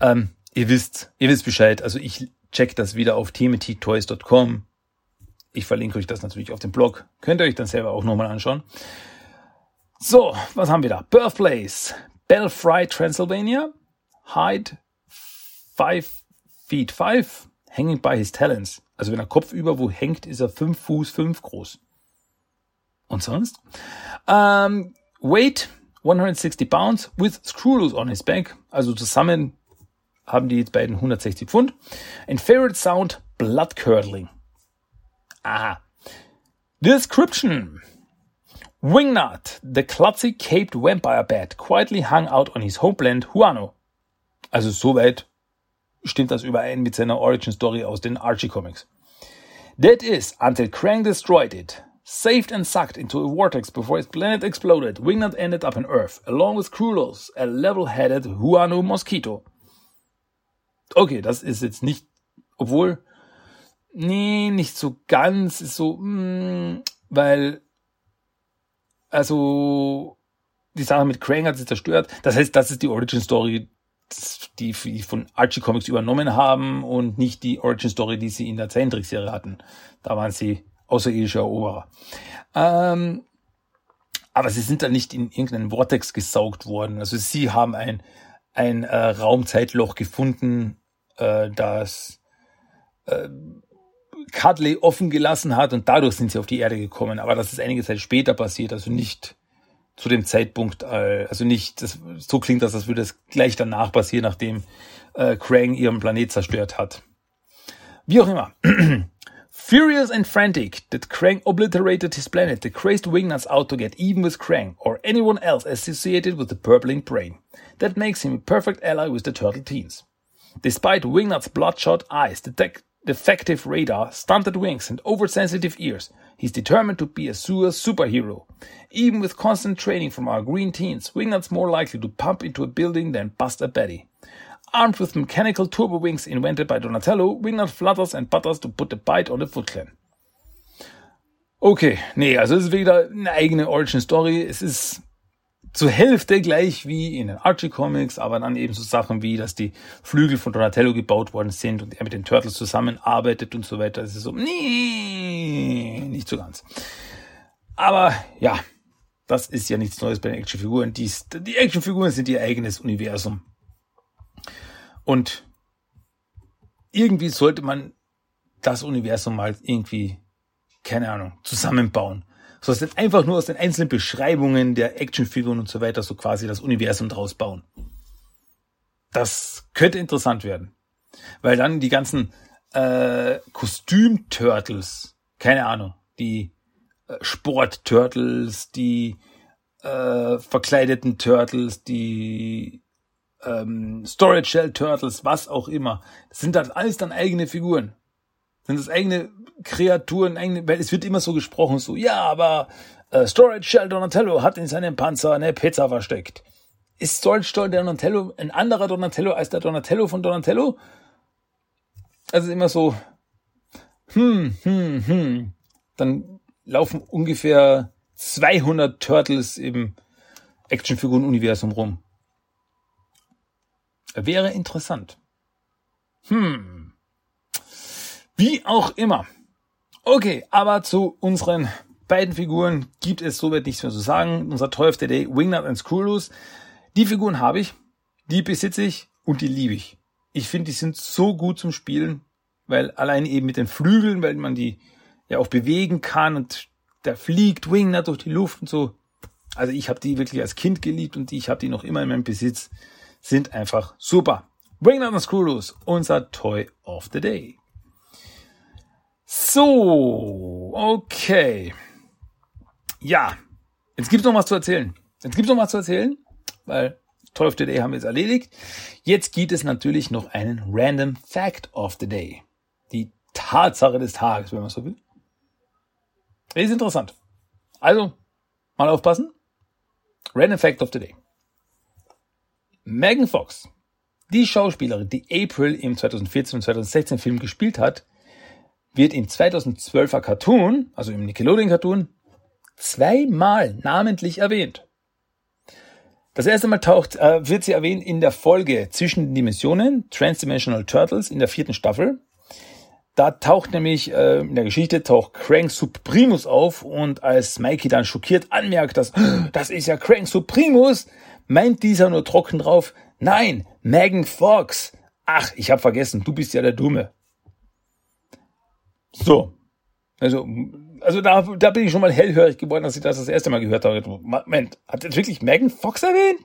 Ähm, ihr wisst, ihr wisst Bescheid. Also ich check das wieder auf teametoys.com. Ich verlinke euch das natürlich auf dem Blog. Könnt ihr euch dann selber auch nochmal anschauen. So, was haben wir da? Birthplace, Belfry, Transylvania, Height 5 feet 5, hanging by his talents. Also wenn er Kopf über wo hängt, ist er 5 Fuß 5 groß. Und sonst? Ähm, weight 160 pounds with screw loose on his back. Also zusammen haben die beiden 160 Pfund. And favorite sound, blood curdling. Aha. Description. Wingnut, the clumsy caped vampire bat, quietly hung out on his homeplanet Huano. Also soweit stimmt das überein mit seiner Origin Story aus den Archie Comics. That is, until Krang destroyed it. Saved and sucked into a vortex before his planet exploded, Wingnut ended up on Earth, along with Krulos, a level-headed Huano Mosquito. Okay, das ist jetzt nicht, obwohl, nee, nicht so ganz, ist so, mh, mm, weil, also, die Sache mit Krang hat sie zerstört. Das heißt, das ist die Origin Story die von Archie Comics übernommen haben und nicht die Origin Story, die sie in der Zeichentrickserie hatten. Da waren sie außerirdische Eroberer. Ähm, aber sie sind da nicht in irgendeinen Vortex gesaugt worden. Also sie haben ein, ein äh, Raumzeitloch gefunden, äh, das äh, Cudley offen gelassen hat und dadurch sind sie auf die Erde gekommen. Aber das ist einige Zeit später passiert, also nicht zu dem Zeitpunkt, äh, also nicht, das, so klingt das, als würde es gleich danach passieren, nachdem äh, Krang ihren Planet zerstört hat. Wie auch immer. Furious and frantic that Krang obliterated his planet, the crazed wingnuts out to get even with Krang or anyone else associated with the purpling brain. That makes him a perfect ally with the turtle teens. Despite Wingnut's bloodshot eyes, the defective radar, stunted wings, and oversensitive ears, He's determined to be a sewer superhero. Even with constant training from our green teens, Wingnut's more likely to pump into a building than bust a Betty. Armed with mechanical turbo wings invented by Donatello, Wingnut flutters and butters to put a bite on the Foot Clan. Okay, nee, also es ist wieder eine eigene Origin Story. Es ist zur Hälfte gleich wie in den Archie Comics, aber dann eben so Sachen wie, dass die Flügel von Donatello gebaut worden sind und er mit den Turtles zusammenarbeitet und so weiter. Es ist so, nee, nicht so ganz. Aber ja, das ist ja nichts Neues bei den Actionfiguren. Die, die Actionfiguren sind ihr eigenes Universum. Und irgendwie sollte man das Universum mal irgendwie, keine Ahnung, zusammenbauen so dass einfach nur aus den einzelnen Beschreibungen der Actionfiguren und so weiter so quasi das Universum draus bauen. Das könnte interessant werden. Weil dann die ganzen äh, Kostüm-Turtles, keine Ahnung, die äh, Sport-Turtles, die äh, verkleideten Turtles, die ähm, Storage Shell Turtles, was auch immer. Das sind dann alles dann eigene Figuren. Sind das eigene Kreaturen, eigene, weil es wird immer so gesprochen, so, ja, aber äh, Storage Shell Donatello hat in seinem Panzer eine Pizza versteckt. Ist Storage Shell Donatello ein anderer Donatello als der Donatello von Donatello? Also immer so, hm, hm, hm. Dann laufen ungefähr 200 Turtles im Actionfiguren-Universum rum. Wäre interessant. Hm. Wie auch immer. Okay, aber zu unseren beiden Figuren gibt es soweit nichts mehr zu sagen. Unser Toy of Day, Wingnut und Screwloose. Die Figuren habe ich, die besitze ich und die liebe ich. Ich finde, die sind so gut zum Spielen, weil allein eben mit den Flügeln, weil man die ja auch bewegen kann und der fliegt Wingnut durch die Luft und so. Also ich habe die wirklich als Kind geliebt und ich habe die noch immer in meinem Besitz. Sind einfach super. Wingnut und Screwloose, unser Toy of the Day. So, okay. Ja, jetzt gibt's noch was zu erzählen. Jetzt gibt's noch was zu erzählen, weil Toy of the Day haben wir jetzt erledigt. Jetzt gibt es natürlich noch einen Random Fact of the Day. Die Tatsache des Tages, wenn man so will. Ist interessant. Also, mal aufpassen. Random Fact of the Day. Megan Fox, die Schauspielerin, die April im 2014 und 2016 Film gespielt hat, wird im 2012er Cartoon, also im Nickelodeon Cartoon, zweimal namentlich erwähnt. Das erste Mal taucht, äh, wird sie erwähnt in der Folge zwischen den Dimensionen, Transdimensional Turtles in der vierten Staffel. Da taucht nämlich äh, in der Geschichte taucht Krang Suprimus auf und als Mikey dann schockiert anmerkt, dass das ist ja Krang Suprimus, meint dieser nur trocken drauf, nein, Megan Fox. Ach, ich hab vergessen, du bist ja der Dumme. So. Also, also da, da bin ich schon mal hellhörig geworden, dass ich das das erste Mal gehört habe. Moment, hat jetzt wirklich Megan Fox erwähnt?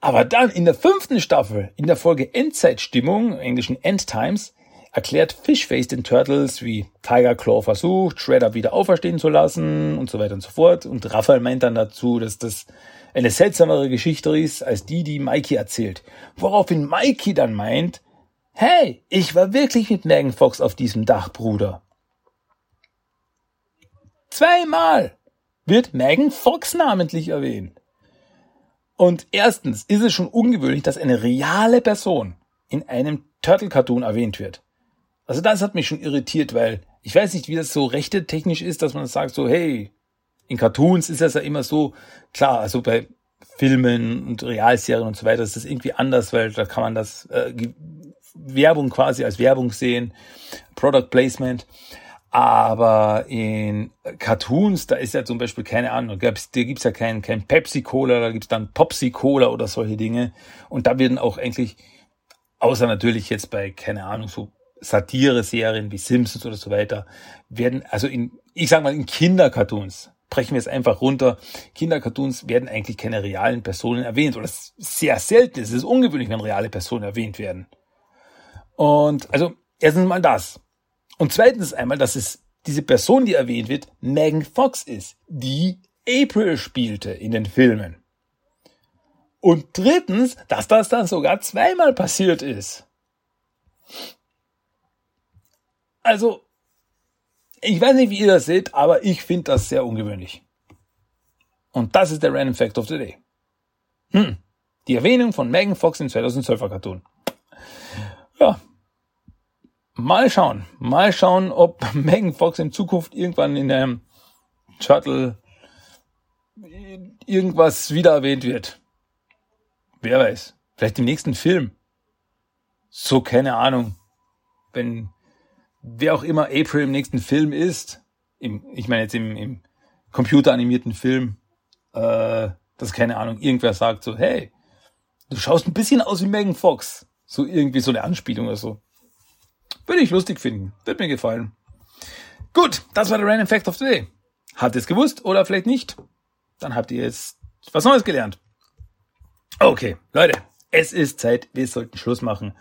Aber dann in der fünften Staffel, in der Folge Endzeitstimmung, englischen End Times, erklärt Fishface den Turtles, wie Tiger Claw versucht, Shredder wieder auferstehen zu lassen und so weiter und so fort. Und Raphael meint dann dazu, dass das eine seltsamere Geschichte ist, als die, die Mikey erzählt. Woraufhin Mikey dann meint, hey, ich war wirklich mit Megan Fox auf diesem Dach, Bruder. Zweimal wird Megan Fox namentlich erwähnt. Und erstens ist es schon ungewöhnlich, dass eine reale Person in einem Turtle-Cartoon erwähnt wird. Also das hat mich schon irritiert, weil ich weiß nicht, wie das so rechte technisch ist, dass man sagt so, hey, in Cartoons ist das ja immer so, klar, also bei Filmen und Realserien und so weiter ist das irgendwie anders, weil da kann man das äh, Werbung quasi als Werbung sehen, Product Placement. Aber in Cartoons, da ist ja zum Beispiel keine Ahnung, da gibt's, ja kein, kein Pepsi-Cola, da gibt's dann Popsi-Cola oder solche Dinge. Und da werden auch eigentlich, außer natürlich jetzt bei, keine Ahnung, so Satire-Serien wie Simpsons oder so weiter, werden, also in, ich sag mal, in Kindercartoons, brechen wir es einfach runter. Kindercartoons werden eigentlich keine realen Personen erwähnt. Oder sehr selten. Es ist ungewöhnlich, wenn reale Personen erwähnt werden. Und also erstens mal das. Und zweitens einmal, dass es diese Person, die erwähnt wird, Megan Fox ist, die April spielte in den Filmen. Und drittens, dass das dann sogar zweimal passiert ist. Also, ich weiß nicht, wie ihr das seht, aber ich finde das sehr ungewöhnlich. Und das ist der Random Fact of the Day. Hm. Die Erwähnung von Megan Fox im 2012er Cartoon. Ja. Mal schauen. Mal schauen, ob Megan Fox in Zukunft irgendwann in einem Shuttle irgendwas wieder erwähnt wird. Wer weiß. Vielleicht im nächsten Film. So, keine Ahnung. Wenn wer auch immer April im nächsten Film ist, im, ich meine jetzt im, im computeranimierten Film, äh, dass keine Ahnung, irgendwer sagt so, hey, du schaust ein bisschen aus wie Megan Fox. So irgendwie so eine Anspielung oder so. Würde ich lustig finden. Wird mir gefallen. Gut, das war der Random Fact of the Day. Habt ihr es gewusst oder vielleicht nicht? Dann habt ihr jetzt was Neues gelernt. Okay, Leute, es ist Zeit. Wir sollten Schluss machen.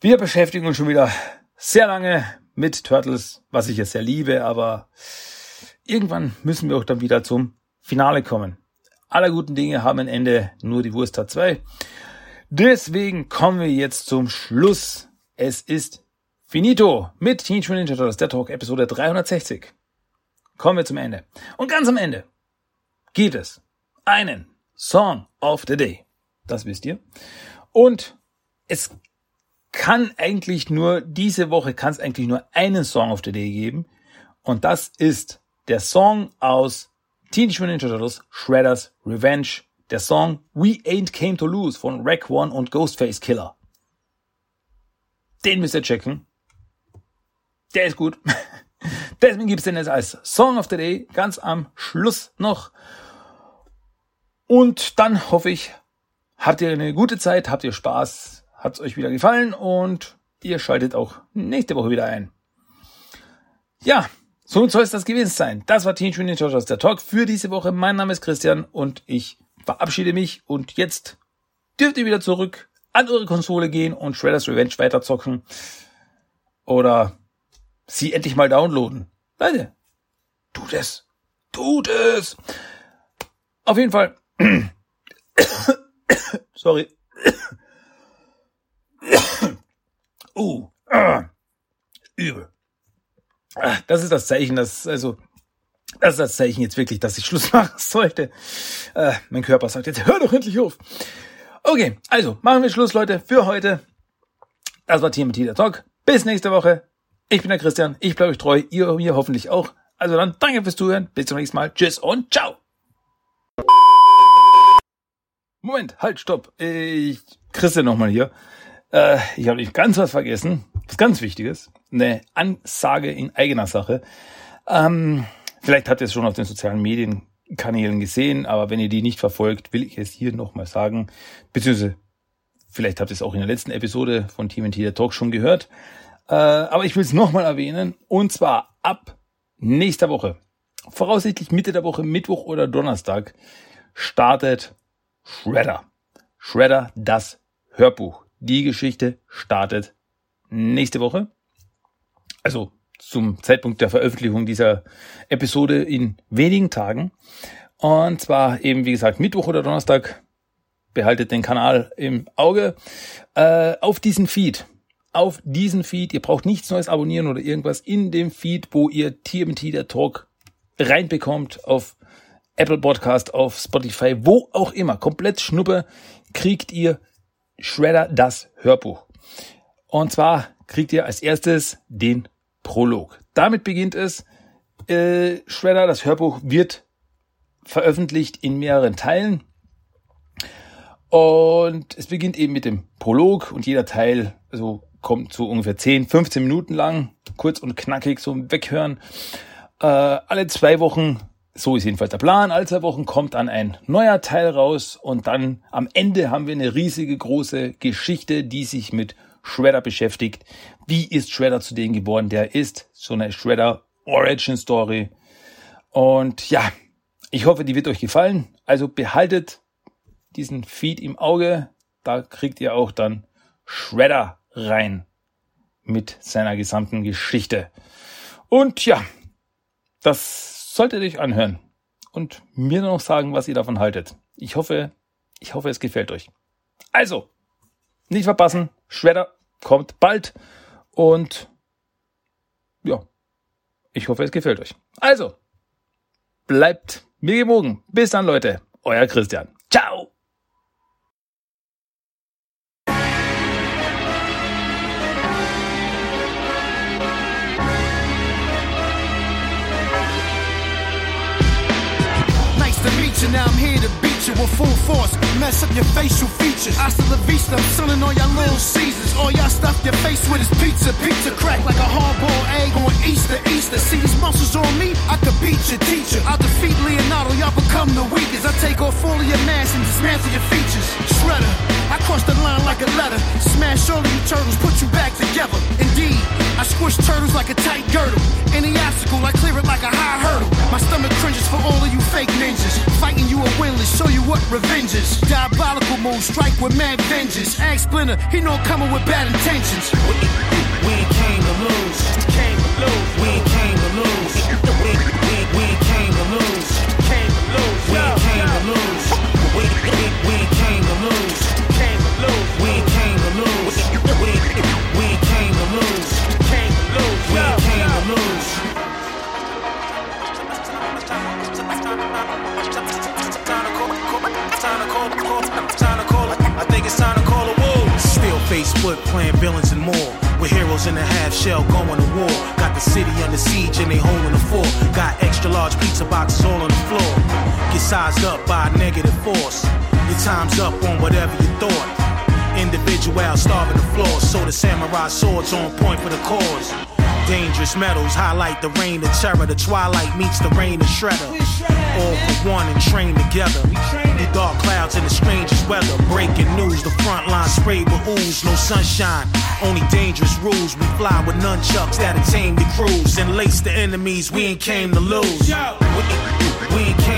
Wir beschäftigen uns schon wieder sehr lange mit Turtles, was ich jetzt sehr liebe, aber irgendwann müssen wir auch dann wieder zum Finale kommen. Aller guten Dinge haben ein Ende, nur die Wurst hat zwei. Deswegen kommen wir jetzt zum Schluss. Es ist finito mit Teenage Mutant Ninja Turtles, der Talk Episode 360. Kommen wir zum Ende. Und ganz am Ende gibt es einen Song of the Day. Das wisst ihr. Und es kann eigentlich nur, diese Woche kann es eigentlich nur einen Song of the Day geben. Und das ist der Song aus Teenage Mutant Ninja Turtles Shredder's Revenge. Der Song We Ain't Came to Lose von Rack One und Ghostface Killer. Den müsst ihr checken. Der ist gut. Deswegen gibt es den jetzt als Song of the Day ganz am Schluss noch. Und dann hoffe ich, habt ihr eine gute Zeit, habt ihr Spaß, hat es euch wieder gefallen und ihr schaltet auch nächste Woche wieder ein. Ja, so soll es das gewesen sein. Das war Teenage Mutant Ninja Turtles, der Talk für diese Woche. Mein Name ist Christian und ich verabschiede mich und jetzt dürft ihr wieder zurück an eure Konsole gehen und Shredder's Revenge weiterzocken oder sie endlich mal downloaden. Leute, tut es. Tut es. Auf jeden Fall. Sorry. Uh, ah, übel. Das ist das Zeichen, dass, also, das ist das Zeichen jetzt wirklich, dass ich Schluss machen sollte. Äh, mein Körper sagt jetzt, hör doch endlich auf. Okay, also, machen wir Schluss, Leute, für heute. Das war TMT der Talk. Bis nächste Woche. Ich bin der Christian. Ich bleibe euch treu. Ihr mir hoffentlich auch. Also dann, danke fürs Zuhören. Bis zum nächsten Mal. Tschüss und ciao. Moment, halt, stopp. Ich, Christian nochmal hier. Äh, ich habe nicht ganz was vergessen. Was ganz Wichtiges. Eine Ansage in eigener Sache. Ähm, vielleicht habt ihr es schon auf den sozialen Medienkanälen gesehen, aber wenn ihr die nicht verfolgt, will ich es hier nochmal sagen. Beziehungsweise, vielleicht habt ihr es auch in der letzten Episode von Team der Talk schon gehört. Äh, aber ich will es nochmal erwähnen. Und zwar ab nächster Woche, voraussichtlich Mitte der Woche, Mittwoch oder Donnerstag, startet Shredder. Shredder, das Hörbuch. Die Geschichte startet nächste Woche. Also zum Zeitpunkt der Veröffentlichung dieser Episode in wenigen Tagen. Und zwar eben, wie gesagt, Mittwoch oder Donnerstag. Behaltet den Kanal im Auge. Äh, auf diesen Feed. Auf diesen Feed. Ihr braucht nichts Neues abonnieren oder irgendwas in dem Feed, wo ihr TMT, der Talk, reinbekommt. Auf Apple Podcast, auf Spotify, wo auch immer. Komplett Schnuppe kriegt ihr Shredder das Hörbuch. Und zwar kriegt ihr als erstes den Prolog. Damit beginnt es. Äh, Shredder, das Hörbuch, wird veröffentlicht in mehreren Teilen. Und es beginnt eben mit dem Prolog und jeder Teil also kommt so ungefähr 10, 15 Minuten lang, kurz und knackig, so weghören. Äh, alle zwei Wochen, so ist jedenfalls der Plan, alle Wochen kommt dann ein neuer Teil raus und dann am Ende haben wir eine riesige große Geschichte, die sich mit Shredder beschäftigt. Wie ist Shredder zu dem geworden, der ist? So eine Shredder Origin Story. Und ja, ich hoffe, die wird euch gefallen. Also behaltet diesen Feed im Auge. Da kriegt ihr auch dann Shredder rein mit seiner gesamten Geschichte. Und ja, das solltet ihr euch anhören und mir noch sagen, was ihr davon haltet. Ich hoffe, ich hoffe, es gefällt euch. Also, nicht verpassen, Shredder kommt bald und ja, ich hoffe, es gefällt euch. Also, bleibt mir gewogen. Bis dann, Leute. Euer Christian. With full force. Mess up your facial features. Hasta la vista, I'm selling all y'all little Caesars. All y'all stuff your face with is pizza. Pizza crack like a hard-boiled egg on Easter, Easter. See these muscles on me? I could beat your teacher. I'll defeat Leonardo, y'all become the weakest. I take off all of your mass and dismantle your features. Shredder, I cross the line like a letter. Smash all of you turtles, put you back together. Indeed, I squish turtles like a tight girdle. Any obstacle, I clear it like a high hurdle. My stomach cringes for all of you fake ninjas. Fighting you are winless, show you what revenge is. Diabolical move, strike with mad vengeance. Ask Splinter, he know I'm coming with bad intentions. We, came to lose. Came to lose. We came to lose. War. Still face foot playing villains and more. With heroes in a half shell going to war. Got the city under siege and they holding the fort. Got extra large pizza boxes all on the floor. Get sized up by a negative force. Your time's up on whatever you thought. Individual starving the floor, so the samurai swords on point for the cause. Dangerous metals highlight the rain of terror. The twilight meets the rain of shredder. All for one and train together. The dark clouds and the strangest weather. Breaking news, the front line sprayed with ooze. No sunshine, only dangerous rules. We fly with nunchucks that'll tame the crews and lace the enemies. We ain't came to lose. We ain't came